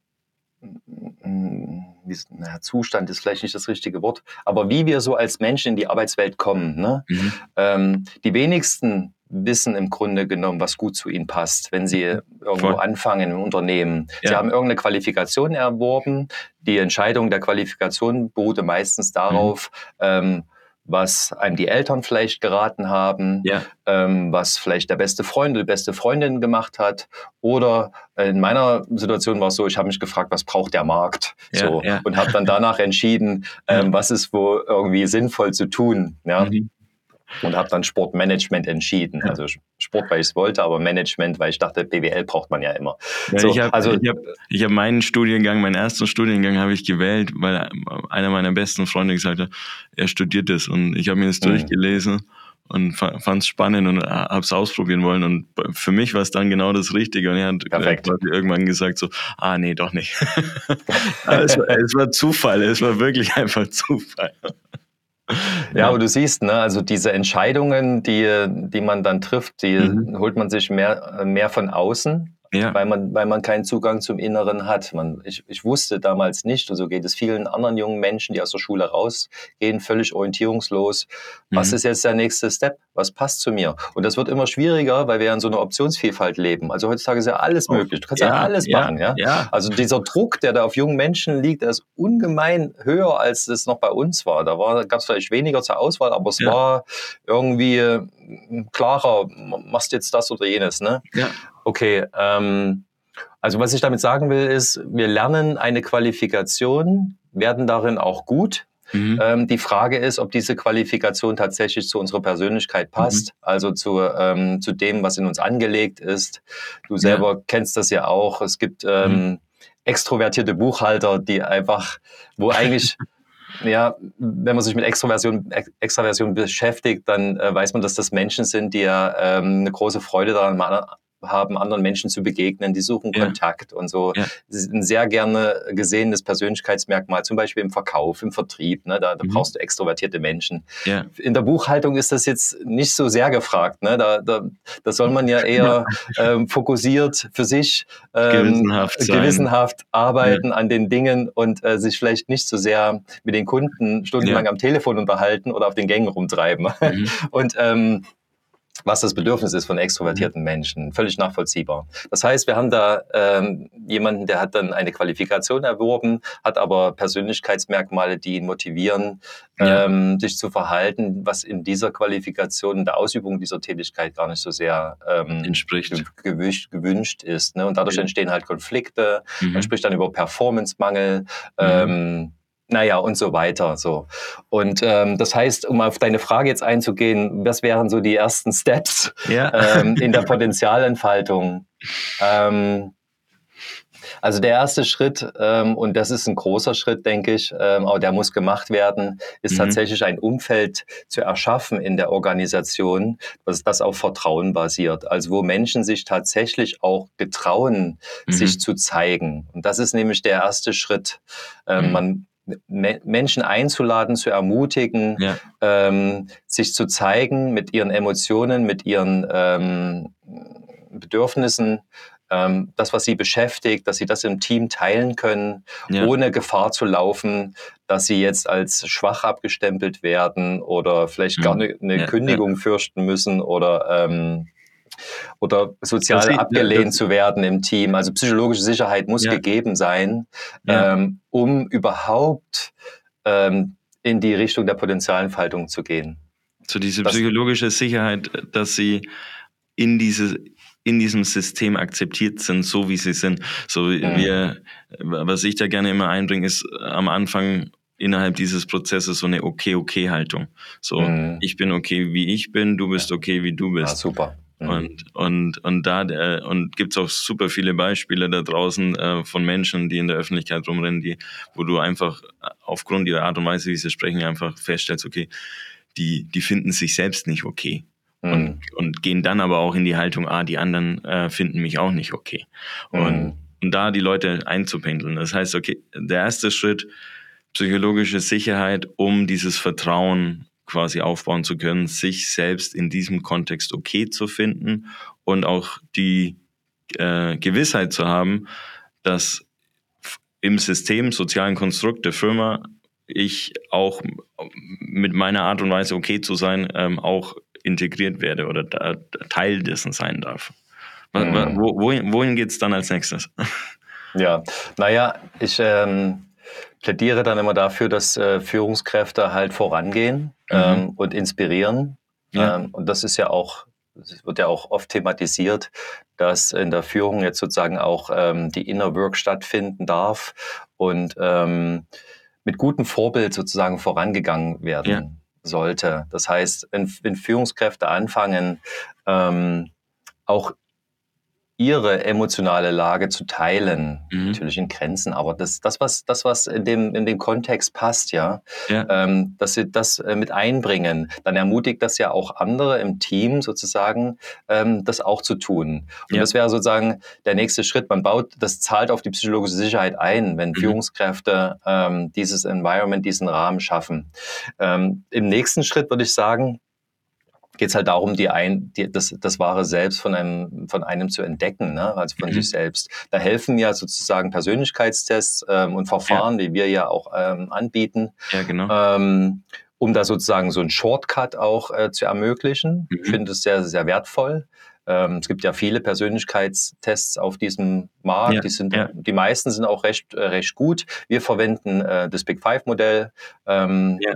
naja, Zustand ist vielleicht nicht das richtige Wort, aber wie wir so als Menschen in die Arbeitswelt kommen. Ne? Mhm. Ähm, die wenigsten wissen im Grunde genommen, was gut zu ihnen passt, wenn sie irgendwo Voll. anfangen im Unternehmen. Ja. Sie haben irgendeine Qualifikation erworben. Die Entscheidung der Qualifikation beruhte meistens darauf, mhm. ähm, was einem die Eltern vielleicht geraten haben, ja. ähm, was vielleicht der beste Freund oder die beste Freundin gemacht hat. Oder in meiner Situation war es so, ich habe mich gefragt, was braucht der Markt? Ja, so, ja. Und habe dann danach entschieden, ähm, was ist wo irgendwie sinnvoll zu tun. Ja? Mhm und habe dann Sportmanagement entschieden. Ja. Also Sport, weil ich es wollte, aber Management, weil ich dachte, BWL braucht man ja immer. Ja, so, ich habe also, ich hab, ich hab meinen Studiengang, meinen ersten Studiengang habe ich gewählt, weil einer meiner besten Freunde gesagt hat, er studiert das und ich habe mir das mhm. durchgelesen und fand es spannend und habe es ausprobieren wollen und für mich war es dann genau das Richtige und er hat Perfekt. irgendwann gesagt so, ah nee, doch nicht. es, [LAUGHS] war, es war Zufall, es war wirklich [LAUGHS] einfach Zufall. Ja, aber du siehst, ne, also diese Entscheidungen, die, die man dann trifft, die mhm. holt man sich mehr, mehr von außen ja. weil, man, weil man keinen Zugang zum Inneren hat. Man, ich, ich wusste damals nicht, und so geht es vielen anderen jungen Menschen, die aus der Schule rausgehen, völlig orientierungslos. Mhm. Was ist jetzt der nächste Step? Was passt zu mir? Und das wird immer schwieriger, weil wir in so einer Optionsvielfalt leben. Also heutzutage ist ja alles oh, möglich. Du kannst ja, ja alles ja, machen. Ja? Also dieser Druck, der da auf jungen Menschen liegt, ist ungemein höher, als es noch bei uns war. Da gab es vielleicht weniger zur Auswahl, aber es war irgendwie äh, klarer, machst jetzt das oder jenes. Ne? Ja. Okay, ähm, also was ich damit sagen will, ist, wir lernen eine Qualifikation, werden darin auch gut. Mhm. Ähm, die Frage ist, ob diese Qualifikation tatsächlich zu unserer Persönlichkeit passt, mhm. also zu, ähm, zu dem, was in uns angelegt ist. Du selber ja. kennst das ja auch. Es gibt ähm, mhm. extrovertierte Buchhalter, die einfach, wo eigentlich [LAUGHS] ja, wenn man sich mit Extroversion, Extraversion beschäftigt, dann äh, weiß man, dass das Menschen sind, die ja ähm, eine große Freude daran haben, anderen Menschen zu begegnen, die suchen ja. Kontakt und so. Ja. Das ist ein sehr gerne gesehenes Persönlichkeitsmerkmal, zum Beispiel im Verkauf, im Vertrieb. Ne? Da, da mhm. brauchst du extrovertierte Menschen. Ja. In der Buchhaltung ist das jetzt nicht so sehr gefragt. Ne? Da, da, da soll man ja eher ähm, fokussiert für sich ähm, gewissenhaft, gewissenhaft, arbeiten an den Dingen und äh, sich vielleicht nicht so sehr mit den Kunden stundenlang am Telefon unterhalten oder auf den Gängen rumtreiben. Mhm. [LAUGHS] Und ähm, was das Bedürfnis ist von extrovertierten Menschen. Völlig nachvollziehbar. Das heißt, wir haben da ähm, jemanden, der hat dann eine Qualifikation erworben, hat aber Persönlichkeitsmerkmale, die ihn motivieren, ja. ähm, sich zu verhalten, was in dieser Qualifikation, in der Ausübung dieser Tätigkeit gar nicht so sehr ähm, entspricht, gewünscht, gewünscht ist. Ne? Und dadurch entstehen halt Konflikte. Mhm. Man spricht dann über Performance-Mangel. Mhm. Ähm, naja, und so weiter. So. Und ähm, das heißt, um auf deine Frage jetzt einzugehen, was wären so die ersten Steps ja. ähm, in der [LAUGHS] Potenzialentfaltung? Ähm, also der erste Schritt, ähm, und das ist ein großer Schritt, denke ich, ähm, aber der muss gemacht werden, ist mhm. tatsächlich ein Umfeld zu erschaffen in der Organisation, dass das auf Vertrauen basiert. Also wo Menschen sich tatsächlich auch getrauen, mhm. sich zu zeigen. Und das ist nämlich der erste Schritt. Ähm, mhm. Man Menschen einzuladen, zu ermutigen, ja. ähm, sich zu zeigen mit ihren Emotionen, mit ihren ähm, Bedürfnissen, ähm, das, was sie beschäftigt, dass sie das im Team teilen können, ja. ohne Gefahr zu laufen, dass sie jetzt als schwach abgestempelt werden oder vielleicht gar eine, eine ja, Kündigung fürchten müssen oder ähm, oder sozial das abgelehnt das, zu werden im Team. Also psychologische Sicherheit muss ja. gegeben sein, ja. ähm, um überhaupt ähm, in die Richtung der Potenzialentfaltung zu gehen. So diese psychologische Sicherheit, dass sie in diese in diesem System akzeptiert sind, so wie sie sind. So mhm. wir, was ich da gerne immer einbringe, ist am Anfang innerhalb dieses Prozesses so eine okay-okay-Haltung. So, mhm. ich bin okay, wie ich bin, du bist okay, wie du bist. Ja, super. Mhm. Und, und, und da äh, und gibt's auch super viele Beispiele da draußen äh, von Menschen, die in der Öffentlichkeit rumrennen, die, wo du einfach aufgrund ihrer Art und Weise, wie sie sprechen, einfach feststellst, okay, die, die finden sich selbst nicht okay. Mhm. Und, und gehen dann aber auch in die Haltung, ah, die anderen äh, finden mich auch nicht okay. Und, mhm. und da die Leute einzupendeln. Das heißt, okay, der erste Schritt, psychologische Sicherheit, um dieses Vertrauen quasi aufbauen zu können, sich selbst in diesem Kontext okay zu finden und auch die äh, Gewissheit zu haben, dass im System, sozialen Konstrukt der Firma ich auch mit meiner Art und Weise okay zu sein, ähm, auch integriert werde oder da, Teil dessen sein darf. Mhm. Wohin, wohin geht es dann als nächstes? Ja, naja, ich ähm, plädiere dann immer dafür, dass äh, Führungskräfte halt vorangehen mhm. ähm, und inspirieren. Ja. Ähm, und das ist ja auch, wird ja auch oft thematisiert, dass in der Führung jetzt sozusagen auch ähm, die Inner Work stattfinden darf und ähm, mit gutem Vorbild sozusagen vorangegangen werden ja. sollte. Das heißt, wenn, wenn Führungskräfte anfangen, ähm, auch ihre emotionale Lage zu teilen, mhm. natürlich in Grenzen, aber das, das was, das was in dem in dem Kontext passt, ja, ja. Ähm, dass sie das äh, mit einbringen, dann ermutigt das ja auch andere im Team sozusagen, ähm, das auch zu tun. Und ja. das wäre sozusagen der nächste Schritt. Man baut, das zahlt auf die psychologische Sicherheit ein, wenn mhm. Führungskräfte ähm, dieses Environment, diesen Rahmen schaffen. Ähm, Im nächsten Schritt würde ich sagen, geht es halt darum, die ein, die, das, das wahre Selbst von einem, von einem zu entdecken, ne? also von mhm. sich selbst. Da helfen ja sozusagen Persönlichkeitstests ähm, und Verfahren, ja. die wir ja auch ähm, anbieten. Ja, genau. Ähm, um da sozusagen so einen Shortcut auch äh, zu ermöglichen. Mhm. Ich finde es sehr, sehr wertvoll. Ähm, es gibt ja viele Persönlichkeitstests auf diesem Markt. Ja, die, sind, ja. die meisten sind auch recht, äh, recht gut. Wir verwenden äh, das Big Five Modell. Ähm, ja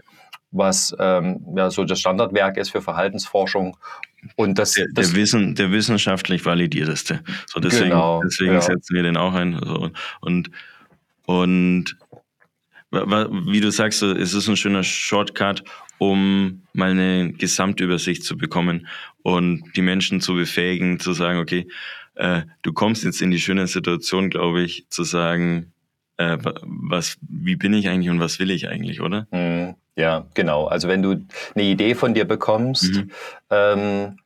was ähm, ja so das Standardwerk ist für Verhaltensforschung. Und das, der, das der, Wissen, der wissenschaftlich validierteste. So deswegen, genau, deswegen ja. setzen wir den auch ein. So, und und wie du sagst, es ist ein schöner Shortcut, um mal eine Gesamtübersicht zu bekommen und die Menschen zu befähigen, zu sagen, okay, äh, du kommst jetzt in die schöne Situation, glaube ich, zu sagen, äh, was, wie bin ich eigentlich und was will ich eigentlich, oder? Mhm. Ja, genau. Also wenn du eine Idee von dir bekommst, mhm. ähm,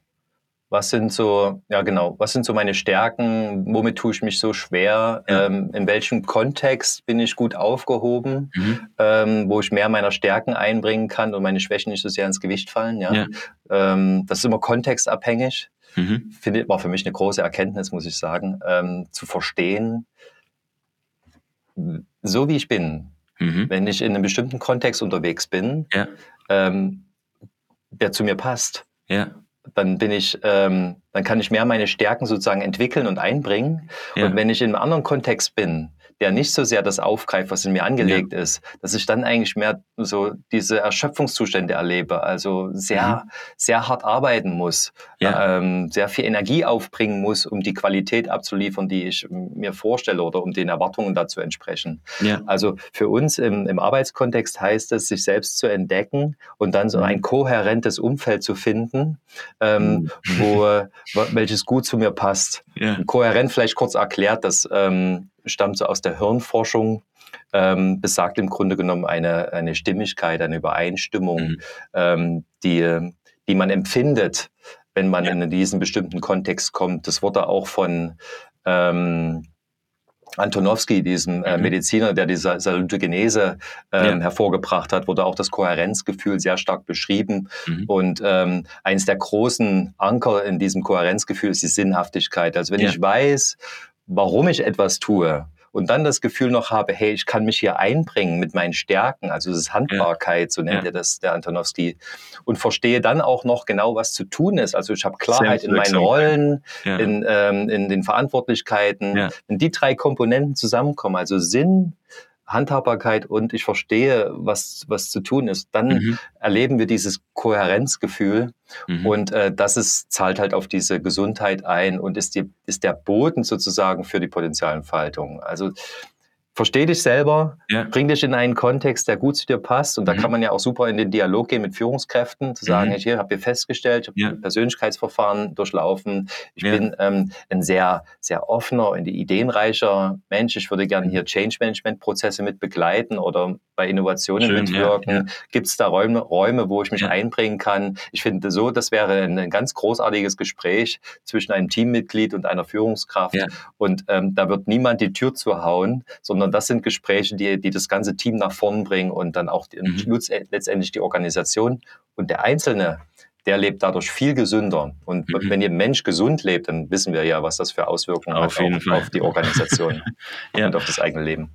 was sind so, ja genau, was sind so meine Stärken, womit tue ich mich so schwer, ja. ähm, in welchem Kontext bin ich gut aufgehoben, mhm. ähm, wo ich mehr meiner Stärken einbringen kann und meine Schwächen nicht so sehr ins Gewicht fallen. Ja? ja. Ähm, das ist immer kontextabhängig. Mhm. Finde, war für mich eine große Erkenntnis, muss ich sagen, ähm, zu verstehen, so wie ich bin, Mhm. Wenn ich in einem bestimmten Kontext unterwegs bin, ja. ähm, der zu mir passt, ja. dann bin ich, ähm, dann kann ich mehr meine Stärken sozusagen entwickeln und einbringen. Ja. Und wenn ich in einem anderen Kontext bin, der nicht so sehr das aufgreift, was in mir angelegt ja. ist, dass ich dann eigentlich mehr so diese Erschöpfungszustände erlebe, also sehr, mhm. sehr hart arbeiten muss, ja. ähm, sehr viel Energie aufbringen muss, um die Qualität abzuliefern, die ich mir vorstelle oder um den Erwartungen dazu entsprechen. Ja. Also für uns im, im Arbeitskontext heißt es, sich selbst zu entdecken und dann so mhm. ein kohärentes Umfeld zu finden, ähm, mhm. wo, welches gut zu mir passt. Kohärent vielleicht kurz erklärt, dass ähm, stammt so aus der Hirnforschung, ähm, besagt im Grunde genommen eine, eine Stimmigkeit, eine Übereinstimmung, mhm. ähm, die, die man empfindet, wenn man ja. in diesen bestimmten Kontext kommt. Das wurde auch von ähm, Antonowski, diesem äh, mhm. Mediziner, der diese Salutogenese ähm, ja. hervorgebracht hat, wurde auch das Kohärenzgefühl sehr stark beschrieben. Mhm. Und ähm, eines der großen Anker in diesem Kohärenzgefühl ist die Sinnhaftigkeit. Also wenn ja. ich weiß, warum ich etwas tue und dann das Gefühl noch habe, hey, ich kann mich hier einbringen mit meinen Stärken, also das ist Handbarkeit, so nennt ja. er das, der Antonowski, und verstehe dann auch noch genau, was zu tun ist. Also ich habe Klarheit in meinen Rollen, ja. in, ähm, in den Verantwortlichkeiten. Ja. Wenn die drei Komponenten zusammenkommen, also Sinn, Handhabbarkeit und ich verstehe, was, was zu tun ist, dann mhm. erleben wir dieses Kohärenzgefühl mhm. und äh, das ist, zahlt halt auf diese Gesundheit ein und ist, die, ist der Boden sozusagen für die Potenzialentfaltung. Also versteh dich selber, ja. bring dich in einen Kontext, der gut zu dir passt. Und da mhm. kann man ja auch super in den Dialog gehen mit Führungskräften, zu sagen, mhm. hier habt ihr festgestellt, ich habe ja. Persönlichkeitsverfahren durchlaufen. Ich ja. bin ähm, ein sehr, sehr offener, und ideenreicher Mensch. Ich würde gerne hier Change Management Prozesse mit begleiten oder bei Innovationen Schön, mitwirken. Gibt es da Räume, Räume, wo ich mich einbringen kann? Ich finde so, das wäre ein, ein, ganz großartiges Gespräch zwischen einem Teammitglied und einer Führungskraft. Und ähm, da wird niemand die Tür zuhauen, sondern sondern das sind Gespräche, die, die das ganze Team nach vorn bringen und dann auch die, mhm. letztendlich die Organisation und der Einzelne, der lebt dadurch viel gesünder. Und mhm. wenn ihr Mensch gesund lebt, dann wissen wir ja, was das für Auswirkungen auf hat auf, auf, die Organisation [LAUGHS] ja. und auf das eigene Leben.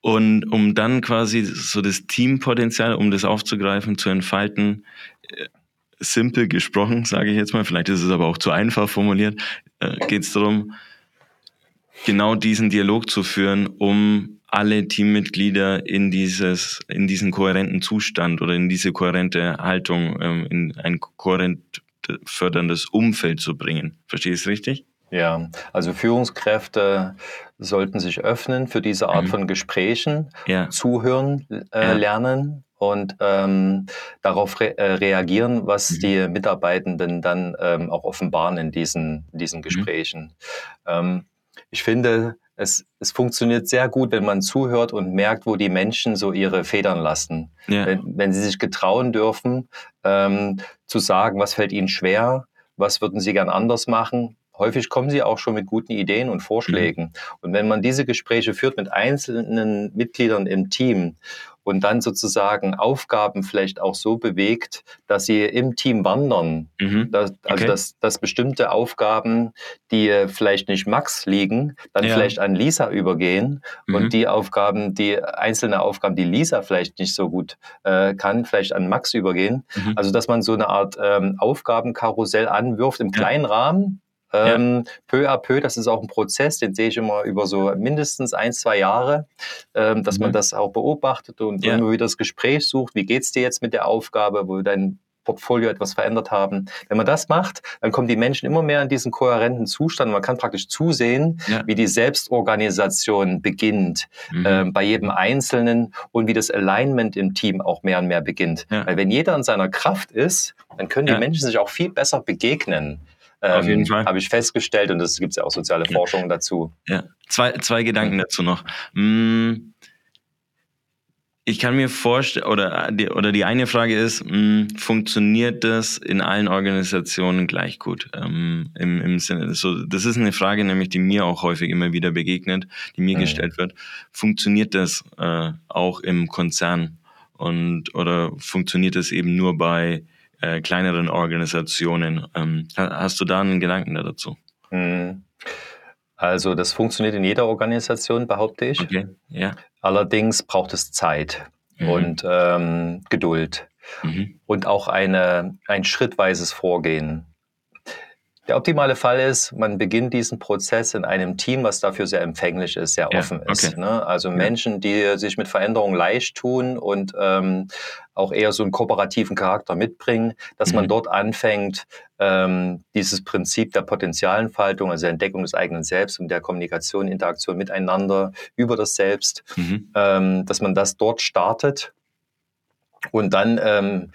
Und um dann quasi so das Teampotenzial, um das aufzugreifen, zu entfalten, äh, simpel gesprochen, sage ich jetzt mal, vielleicht ist es aber auch zu einfach formuliert, äh, geht es darum, genau diesen Dialog zu führen, um alle Teammitglieder in dieses, in diesen kohärenten Zustand oder in diese kohärente Haltung, ähm, in ein kohärent förderndes Umfeld zu bringen. Verstehe ich es richtig? Ja, also Führungskräfte sollten sich öffnen für diese Art mhm. von Gesprächen, ja. zuhören äh, ja. lernen und ähm, darauf re äh, reagieren, was mhm. die Mitarbeitenden dann ähm, auch offenbaren in diesen, diesen mhm. Gesprächen. Mhm. Ich finde, es, es funktioniert sehr gut, wenn man zuhört und merkt, wo die Menschen so ihre Federn lassen. Ja. Wenn, wenn sie sich getrauen dürfen, ähm, zu sagen, was fällt ihnen schwer, was würden sie gern anders machen. Häufig kommen sie auch schon mit guten Ideen und Vorschlägen. Mhm. Und wenn man diese Gespräche führt mit einzelnen Mitgliedern im Team und dann sozusagen Aufgaben vielleicht auch so bewegt, dass sie im Team wandern. Mhm. Dass, also dass, dass bestimmte Aufgaben, die vielleicht nicht Max liegen, dann ja. vielleicht an Lisa übergehen mhm. und die Aufgaben, die einzelne Aufgaben, die Lisa vielleicht nicht so gut äh, kann, vielleicht an Max übergehen. Mhm. Also dass man so eine Art ähm, Aufgabenkarussell anwirft im kleinen ja. Rahmen, ähm, ja. Peu à peu, das ist auch ein Prozess, den sehe ich immer über so mindestens ein, zwei Jahre, ähm, dass mhm. man das auch beobachtet und ja. immer wieder das Gespräch sucht. Wie geht's dir jetzt mit der Aufgabe, wo dein Portfolio etwas verändert haben. Wenn man das macht, dann kommen die Menschen immer mehr in diesen kohärenten Zustand. Man kann praktisch zusehen, ja. wie die Selbstorganisation beginnt mhm. ähm, bei jedem Einzelnen und wie das Alignment im Team auch mehr und mehr beginnt. Ja. Weil wenn jeder in seiner Kraft ist, dann können die ja. Menschen sich auch viel besser begegnen. Auf jeden ähm, Fall. Habe ich festgestellt und es gibt ja auch soziale ja. Forschung dazu. Ja, zwei, zwei Gedanken dazu noch. Mm, ich kann mir vorstellen, oder die, oder die eine Frage ist, mh, mm, funktioniert das in allen Organisationen gleich gut? Ähm, im, im Sinne, so, das ist eine Frage, nämlich die mir auch häufig immer wieder begegnet, die mir mhm. gestellt wird. Funktioniert das äh, auch im Konzern? Und oder funktioniert das eben nur bei äh, kleineren Organisationen. Ähm, hast du da einen Gedanken dazu? Hm. Also das funktioniert in jeder Organisation, behaupte ich. Okay. Ja. Allerdings braucht es Zeit mhm. und ähm, Geduld mhm. und auch eine, ein schrittweises Vorgehen. Der optimale Fall ist, man beginnt diesen Prozess in einem Team, was dafür sehr empfänglich ist, sehr Ja, offen ist. okay. Ne? Also Menschen, die sich mit Veränderungen leicht tun und ähm, auch eher so einen kooperativen Charakter mitbringen, dass man Mhm. dort anfängt, ähm, dieses Prinzip der Potenzialentfaltung, also der Entdeckung des eigenen Selbst und der Kommunikation, Interaktion miteinander über das Selbst, Mhm. ähm, dass man das dort startet und dann ähm,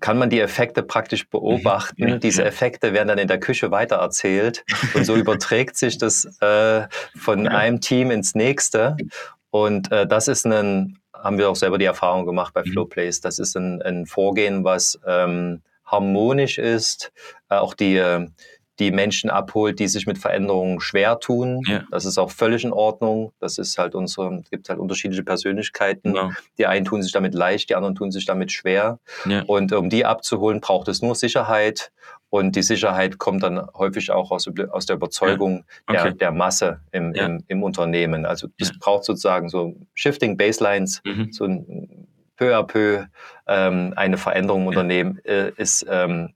kann man die Effekte praktisch beobachten. Mhm. Diese. Effekte werden dann in der Küche weitererzählt und so überträgt sich das äh, von Ja. einem Team ins nächste. Und äh, das ist ein, haben wir auch selber die Erfahrung gemacht bei Mhm. Flowplace, das ist ein, ein Vorgehen, was ähm, harmonisch ist, äh, auch die, äh, die Menschen abholt, die sich mit Veränderungen schwer tun. Ja. Das ist auch völlig in Ordnung. Das ist halt unsere, es gibt halt unterschiedliche Persönlichkeiten. Genau. Die einen tun sich damit leicht, die anderen tun sich damit schwer. Ja. Und um die abzuholen, braucht es nur Sicherheit. Und die Sicherheit kommt dann häufig auch aus, aus der Überzeugung der, Okay. der Masse im, Ja. im, im Unternehmen. Also Ja. braucht sozusagen so Shifting Baselines, Mhm. so ein peu à peu ähm, eine Veränderung im Unternehmen äh, ist ähm,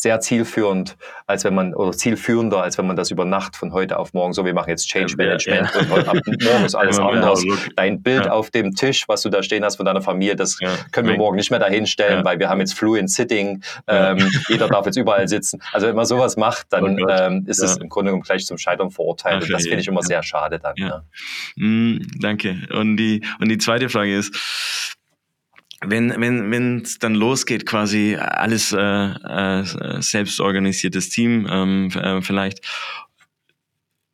sehr zielführend, als wenn man, oder zielführender, als wenn man das über Nacht von heute auf morgen, so wir machen jetzt Change Ja, ja, Management und heute ab [LAUGHS] morgen ist alles mehr anders. Dein Bild Ja. auf dem Tisch, was du da stehen hast von deiner Familie, das Ja. können wir morgen nicht mehr dahinstellen, Ja. weil wir haben jetzt Fluent Sitting, Ja. ähm, jeder darf jetzt überall sitzen. Also wenn man sowas macht, dann Oh ähm, ist es Ja. im Grunde genommen gleich zum Scheitern verurteilt. Und das ja, finde ich immer ja. sehr schade dann. Ja. Ne? Mm, danke. Und die, und die zweite Frage ist, wenn wenn wenn es dann losgeht, quasi alles äh, äh, selbstorganisiertes Team ähm, äh, vielleicht,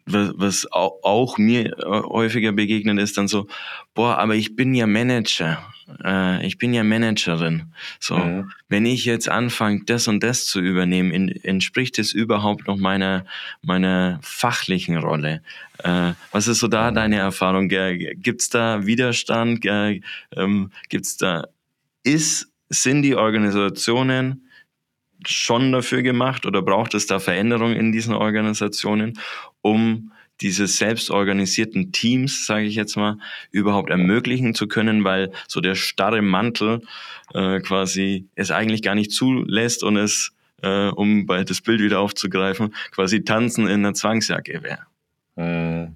was, was au- auch mir äh, häufiger begegnet ist, dann so, boah, aber ich bin ja Manager, äh, ich bin ja Managerin. So, Mhm. wenn ich jetzt anfange, das und das zu übernehmen, in, entspricht es überhaupt noch meiner, meiner fachlichen Rolle? Äh, was ist so da deine Erfahrung? Gibt es da Widerstand? Äh, ähm, gibt's da, ist, sind die Organisationen schon dafür gemacht oder braucht es da Veränderungen in diesen Organisationen, um diese selbstorganisierten Teams, sage ich jetzt mal, überhaupt ermöglichen zu können, weil so der starre Mantel äh, quasi es eigentlich gar nicht zulässt und es, äh, um bei das Bild wieder aufzugreifen, quasi tanzen in einer Zwangsjacke wäre. Mhm.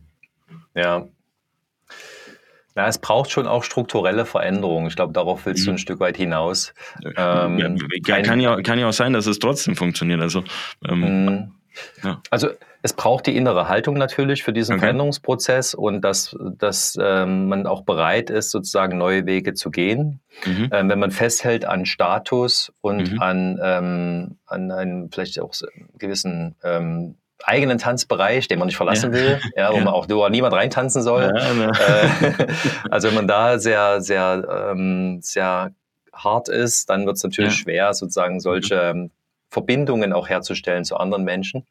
Ja. Ja, es braucht schon auch strukturelle Veränderungen. Ich glaube, darauf willst du Mhm. ein Stück weit hinaus. Ja, Ähm, kann, ein- kann, ja, kann ja auch sein, dass es trotzdem funktioniert. Also ähm, Mhm. Ja. Also es braucht die innere Haltung natürlich für diesen Okay. Veränderungsprozess und dass, dass ähm, man auch bereit ist, sozusagen neue Wege zu gehen. mhm. Ähm, wenn man festhält an Status und Mhm. an, ähm, an einem vielleicht auch einen gewissen ähm, eigenen Tanzbereich, den man nicht verlassen Ja. will, ja, wo Ja. man auch wo niemand reintanzen soll. Äh, [LAUGHS] also wenn man da sehr, sehr, ähm, sehr hart ist, dann wird es natürlich schwer, sozusagen solche ähm, Verbindungen auch herzustellen zu anderen Menschen.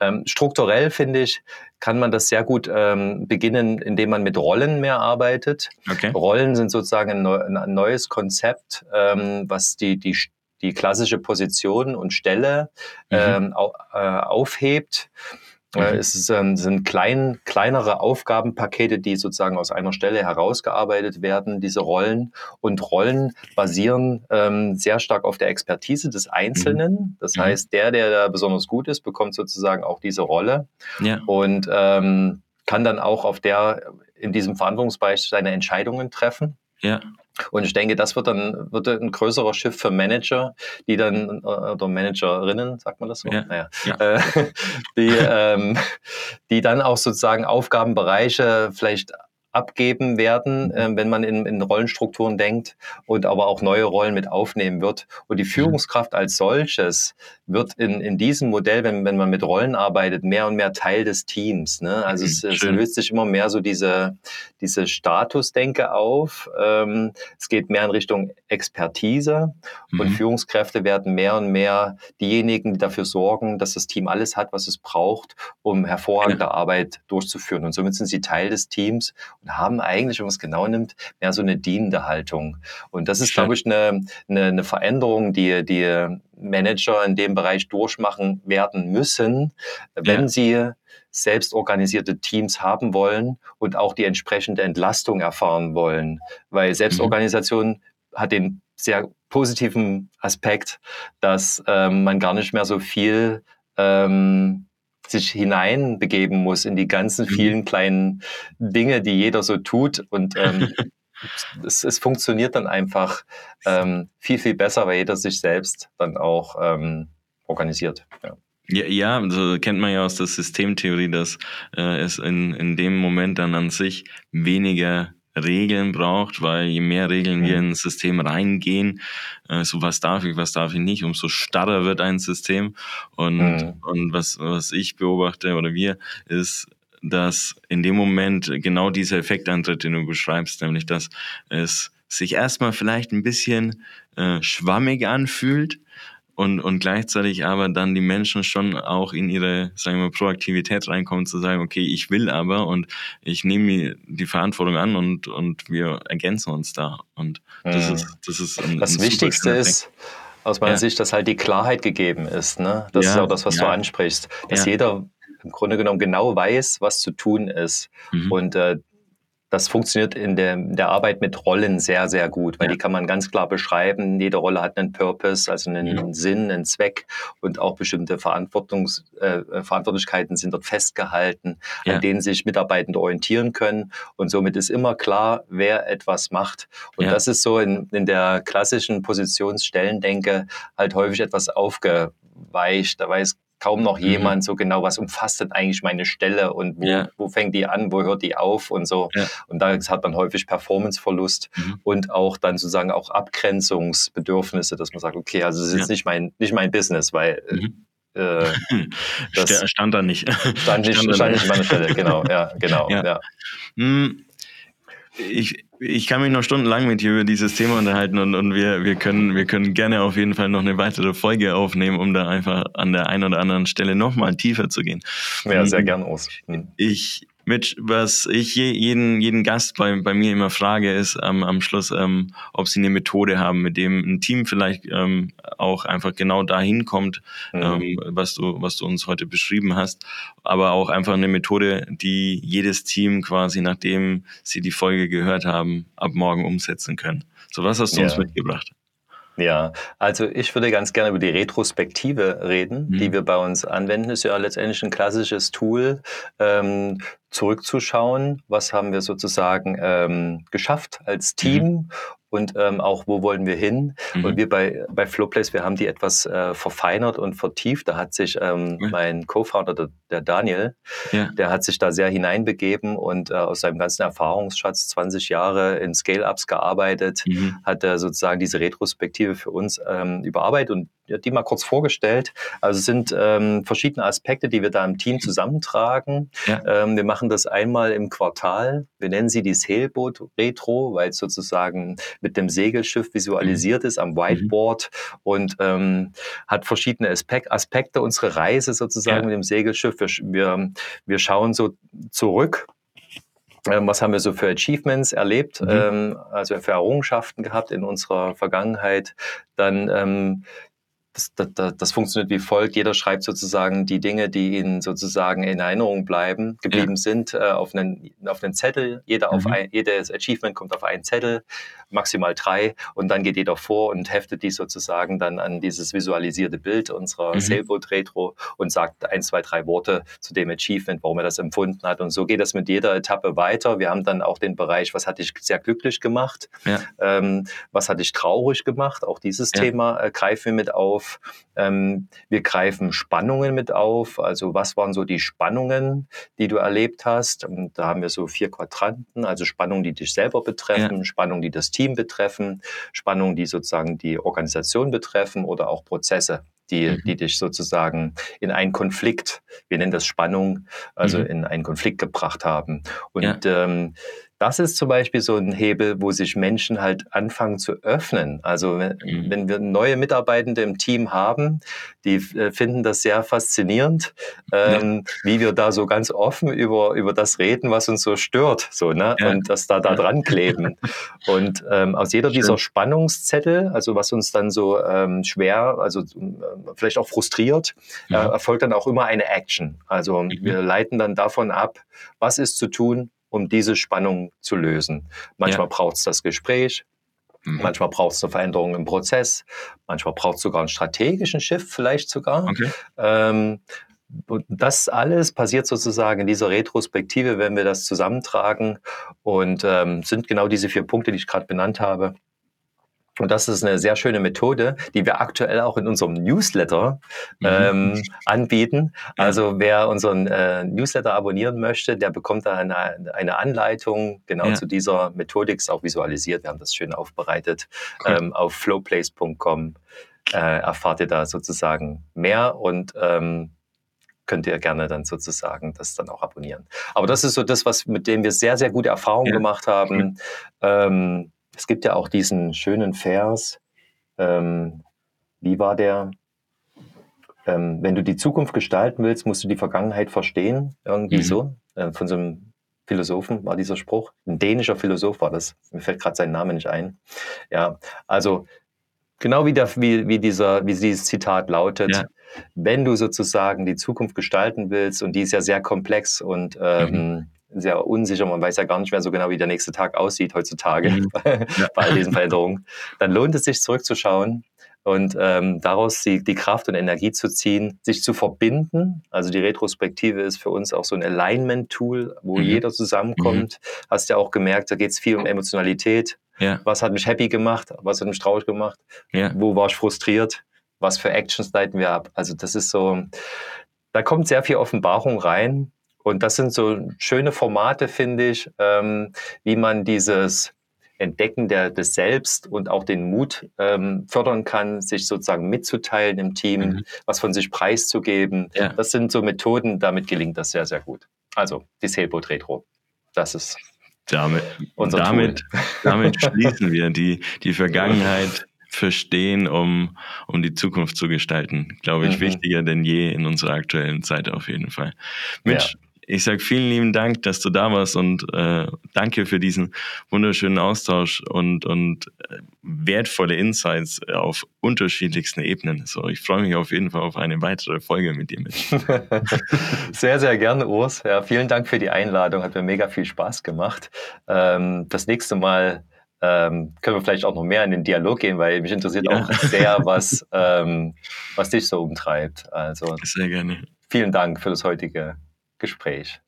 Ähm, strukturell finde ich, kann man das sehr gut ähm, beginnen, indem man mit Rollen mehr arbeitet. Okay. Rollen sind sozusagen ein, neu, ein neues Konzept, ähm, was die, die, die klassische Position und Stelle Mhm. ähm, au, äh, aufhebt. Äh, Mhm. Es ist, ähm, sind klein, kleinere Aufgabenpakete, die sozusagen aus einer Stelle herausgearbeitet werden, diese Rollen. Und Rollen basieren ähm, sehr stark auf der Expertise des Einzelnen. Das Mhm. heißt, der, der da besonders gut ist, bekommt sozusagen auch diese Rolle Ja. und ähm, kann dann auch auf der in diesem Verantwortungsbereich seine Entscheidungen treffen. Ja. Und ich denke, das wird dann wird ein größerer Schiff für Manager, die dann äh, oder Managerinnen, sagt man das so? Ja. Naja, Ja. Äh, die, ähm, die dann auch sozusagen Aufgabenbereiche vielleicht abgeben werden, Mhm. äh, wenn man in, in Rollenstrukturen denkt und aber auch neue Rollen mit aufnehmen wird. Und Mhm. die Führungskraft als solches wird in, in diesem Modell, wenn, wenn man mit Rollen arbeitet, mehr und mehr Teil des Teams. Ne? Also Mhm, es, es löst sich immer mehr so diese, diese Statusdenke auf. Ähm, es geht mehr in Richtung Expertise und Mhm. Führungskräfte werden mehr und mehr diejenigen, die dafür sorgen, dass das Team alles hat, was es braucht, um hervorragende Arbeit durchzuführen. Und somit sind sie Teil des Teams und haben eigentlich, wenn man es genau nimmt, mehr so eine dienende Haltung. Und das ist, Schön. glaube ich, eine, eine, eine Veränderung, die, die Manager in dem Bereich durchmachen werden müssen, wenn Ja. sie selbst organisierte Teams haben wollen und auch die entsprechende Entlastung erfahren wollen. Weil Selbstorganisation hat den sehr positiven Aspekt, dass ähm, man gar nicht mehr so viel ähm, sich hineinbegeben muss in die ganzen mhm. vielen kleinen Dinge, die jeder so tut. Und ähm, [LAUGHS] es, es, funktioniert dann einfach ähm, viel, viel besser, weil jeder sich selbst dann auch ähm, organisiert. Ja. Ja, ja, so kennt man ja aus der Systemtheorie, dass äh, es in, in dem Moment dann an sich weniger Regeln braucht, weil je mehr Regeln wir in ein System reingehen, äh, so was darf ich, was darf ich nicht, umso starrer wird ein System. Und, mhm. und was, was ich beobachte oder wir, ist, dass in dem Moment genau dieser Effekt antritt, den du beschreibst, nämlich dass es sich erstmal vielleicht ein bisschen äh, schwammig anfühlt, und, und gleichzeitig aber dann die Menschen schon auch in ihre, sagen wir, Proaktivität reinkommen, zu sagen, okay, ich will aber und ich nehme mir die Verantwortung an und, und wir ergänzen uns da. Und das mhm. ist, das ist ein, Das ein Wichtigste ist, aus meiner ja. Sicht, dass halt die Klarheit gegeben ist. Ne? Das ja, ist auch das, was ja. du ansprichst. Dass jeder im Grunde genommen genau weiß, was zu tun ist. Mhm. Und äh, das funktioniert in der, in der Arbeit mit Rollen sehr, sehr gut, weil ja. die kann man ganz klar beschreiben. Jede Rolle hat einen Purpose, also einen ja. Sinn, einen Zweck und auch bestimmte Verantwortungs, äh, Verantwortlichkeiten sind dort festgehalten, ja. an denen sich Mitarbeitende orientieren können. Und somit ist immer klar, wer etwas macht. Und das ist so in, in der klassischen Positionsstellendenke halt häufig etwas aufgeweicht. Da weiß kaum noch mhm. jemand so genau, was umfasst denn eigentlich meine Stelle und wo, ja. wo fängt die an, wo hört die auf und so. Ja. Und da hat man häufig Performanceverlust mhm. und auch dann sozusagen auch Abgrenzungsbedürfnisse, dass man sagt, okay, also es ist ja. nicht mein, nicht mein Business, weil äh, mhm. Äh, [LAUGHS] das stand da nicht. Stand nicht, stand stand nicht an meiner Stelle, genau, ja, genau, [LAUGHS] ja. ja. Hm, ich, ich kann mich noch stundenlang mit dir über dieses Thema unterhalten und, und wir, wir, können, wir können gerne auf jeden Fall noch eine weitere Folge aufnehmen, um da einfach an der einen oder anderen Stelle nochmal tiefer zu gehen. Ja, sehr gerne, Urs. Ich, Mitch, was ich jeden, jeden Gast bei, bei mir immer frage, ist ähm, am Schluss, ähm, ob sie eine Methode haben, mit dem ein Team vielleicht ähm, auch einfach genau dahin kommt, mhm. ähm, was, du, was du uns heute beschrieben hast, aber auch einfach eine Methode, die jedes Team quasi, nachdem sie die Folge gehört haben, ab morgen umsetzen können. So, was hast du ja. uns mitgebracht? Ja, also ich würde ganz gerne über die Retrospektive reden, mhm. die wir bei uns anwenden. Ist ja letztendlich ein klassisches Tool, ähm, zurückzuschauen, was haben wir sozusagen ähm, geschafft als Team mhm und ähm, auch wo wollen wir hin. Mhm. Und wir bei, bei Flowplace, wir haben die etwas äh, verfeinert und vertieft. Da hat sich ähm, ja. mein Co-Founder, der, der, Daniel, ja. der hat sich da sehr hineinbegeben und äh, aus seinem ganzen Erfahrungsschatz 20 Jahre in Scale-Ups gearbeitet, mhm. hat er sozusagen diese Retrospektive für uns ähm, überarbeitet und die mal kurz vorgestellt. Also es sind ähm, verschiedene Aspekte, die wir da im Team zusammentragen. Ja. Ähm, wir machen das einmal im Quartal. Wir nennen sie die Sailboat Retro, weil es sozusagen mit dem Segelschiff visualisiert mhm. ist am mhm. Whiteboard mhm. und ähm, hat verschiedene Aspek Aspekte. Unsere Reise sozusagen ja. mit dem Segelschiff. Wir, wir, wir schauen so zurück ähm, was haben wir so für Achievements erlebt, mhm. ähm, also für Errungenschaften gehabt in unserer Vergangenheit. Dann ähm, das, das, das funktioniert wie folgt. Jeder schreibt sozusagen die Dinge, die ihnen sozusagen in Erinnerung bleiben, geblieben ja. sind, äh, auf, einen, auf einen Zettel. Jeder mhm. auf ein, jedes Achievement kommt auf einen Zettel, maximal drei. Und dann geht jeder vor und heftet die sozusagen dann an dieses visualisierte Bild unserer mhm. Sailboat Retro und sagt ein, zwei, drei Worte zu dem Achievement, warum er das empfunden hat. Und so geht das mit jeder Etappe weiter. Wir haben dann auch den Bereich, was hat dich sehr glücklich gemacht? Ja. Ähm, was hat dich traurig gemacht? Auch dieses ja. Thema äh, greifen wir mit auf auf. Ähm, wir greifen Spannungen mit auf. Also was waren so die Spannungen, die du erlebt hast? Und da haben wir so vier Quadranten, also Spannungen, die dich selber betreffen, ja. Spannungen, die das Team betreffen, Spannungen, die sozusagen die Organisation betreffen oder auch Prozesse. Die, mhm. die dich sozusagen in einen Konflikt, wir nennen das Spannung, also mhm. in einen Konflikt gebracht haben. Und ja. ähm, das ist zum Beispiel so ein Hebel, wo sich Menschen halt anfangen zu öffnen. Also wenn, mhm. wenn wir neue Mitarbeitende im Team haben, die äh, finden das sehr faszinierend, ähm, ja. wie wir da so ganz offen über, über das reden, was uns so stört, so, ne? Ja. Und das da, da dran kleben. Und ähm, aus jeder Schön. dieser Spannungszettel, also was uns dann so ähm, schwer, also äh, vielleicht auch frustriert, äh, erfolgt dann auch immer eine Action. Also mhm. wir leiten dann davon ab, was ist zu tun, um diese Spannung zu lösen. Manchmal ja. braucht es das Gespräch, Mhm. Manchmal braucht es eine Veränderung im Prozess, manchmal braucht es sogar einen strategischen Shift, vielleicht sogar. Okay. Ähm, und das alles passiert sozusagen in dieser Retrospektive, wenn wir das zusammentragen und ähm, sind genau diese vier Punkte, die ich gerade benannt habe. Und das ist eine sehr schöne Methode, die wir aktuell auch in unserem Newsletter mhm. ähm, anbieten. Also wer unseren äh, Newsletter abonnieren möchte, der bekommt da eine, eine Anleitung genau ja. zu dieser Methodik, ist auch visualisiert. Wir haben das schön aufbereitet. Cool. Ähm, auf flowplace.com äh, erfahrt ihr da sozusagen mehr und ähm, könnt ihr gerne dann sozusagen das dann auch abonnieren. Aber das ist so das, was mit dem wir sehr, sehr gute Erfahrungen ja. gemacht haben. Ähm, es gibt ja auch diesen schönen Vers. Ähm, wie war der? Ähm, wenn du die Zukunft gestalten willst, musst du die Vergangenheit verstehen. Irgendwie mhm. so. Äh, von so einem Philosophen war dieser Spruch. Ein dänischer Philosoph war das. Mir fällt gerade sein Name nicht ein. Ja, also genau wie, der, wie, wie, dieser, wie dieses Zitat lautet, ja. wenn du sozusagen die Zukunft gestalten willst, und die ist ja sehr komplex und ähm, mhm sehr unsicher. Man weiß ja gar nicht mehr so genau, wie der nächste Tag aussieht heutzutage mhm. ja. [LAUGHS] bei all diesen Veränderungen. Dann lohnt es sich zurückzuschauen und ähm, daraus die, die Kraft und Energie zu ziehen, sich zu verbinden. Also die Retrospektive ist für uns auch so ein Alignment-Tool, wo mhm. jeder zusammenkommt. Mhm. Hast ja auch gemerkt, da geht es viel um Emotionalität. Ja. Was hat mich happy gemacht? Was hat mich traurig gemacht? Ja. Wo war ich frustriert? Was für Actions leiten wir ab? Also das ist so, da kommt sehr viel Offenbarung rein und das sind so schöne Formate, finde ich, ähm, wie man dieses Entdecken der, des Selbst und auch den Mut ähm, fördern kann, sich sozusagen mitzuteilen im Team, mhm. was von sich preiszugeben. Ja. Das sind so Methoden, damit gelingt das sehr, sehr gut. Also die Sailboat Retro, das ist damit, damit, damit schließen wir die, die Vergangenheit verstehen, um, um die Zukunft zu gestalten. Glaube ich, mhm. wichtiger denn je in unserer aktuellen Zeit auf jeden Fall. Mensch, ja ich sage vielen lieben Dank, dass du da warst und äh, danke für diesen wunderschönen Austausch und, und äh, wertvolle Insights auf unterschiedlichsten Ebenen. So, ich freue mich auf jeden Fall auf eine weitere Folge mit dir mit. [LAUGHS] sehr, sehr gerne, Urs. Ja, vielen Dank für die Einladung. Hat mir mega viel Spaß gemacht. Ähm, das nächste Mal ähm, können wir vielleicht auch noch mehr in den Dialog gehen, weil mich interessiert ja. auch sehr, was, [LAUGHS] ähm, was dich so umtreibt. Also sehr gerne. Vielen Dank für das heutige Gespräch.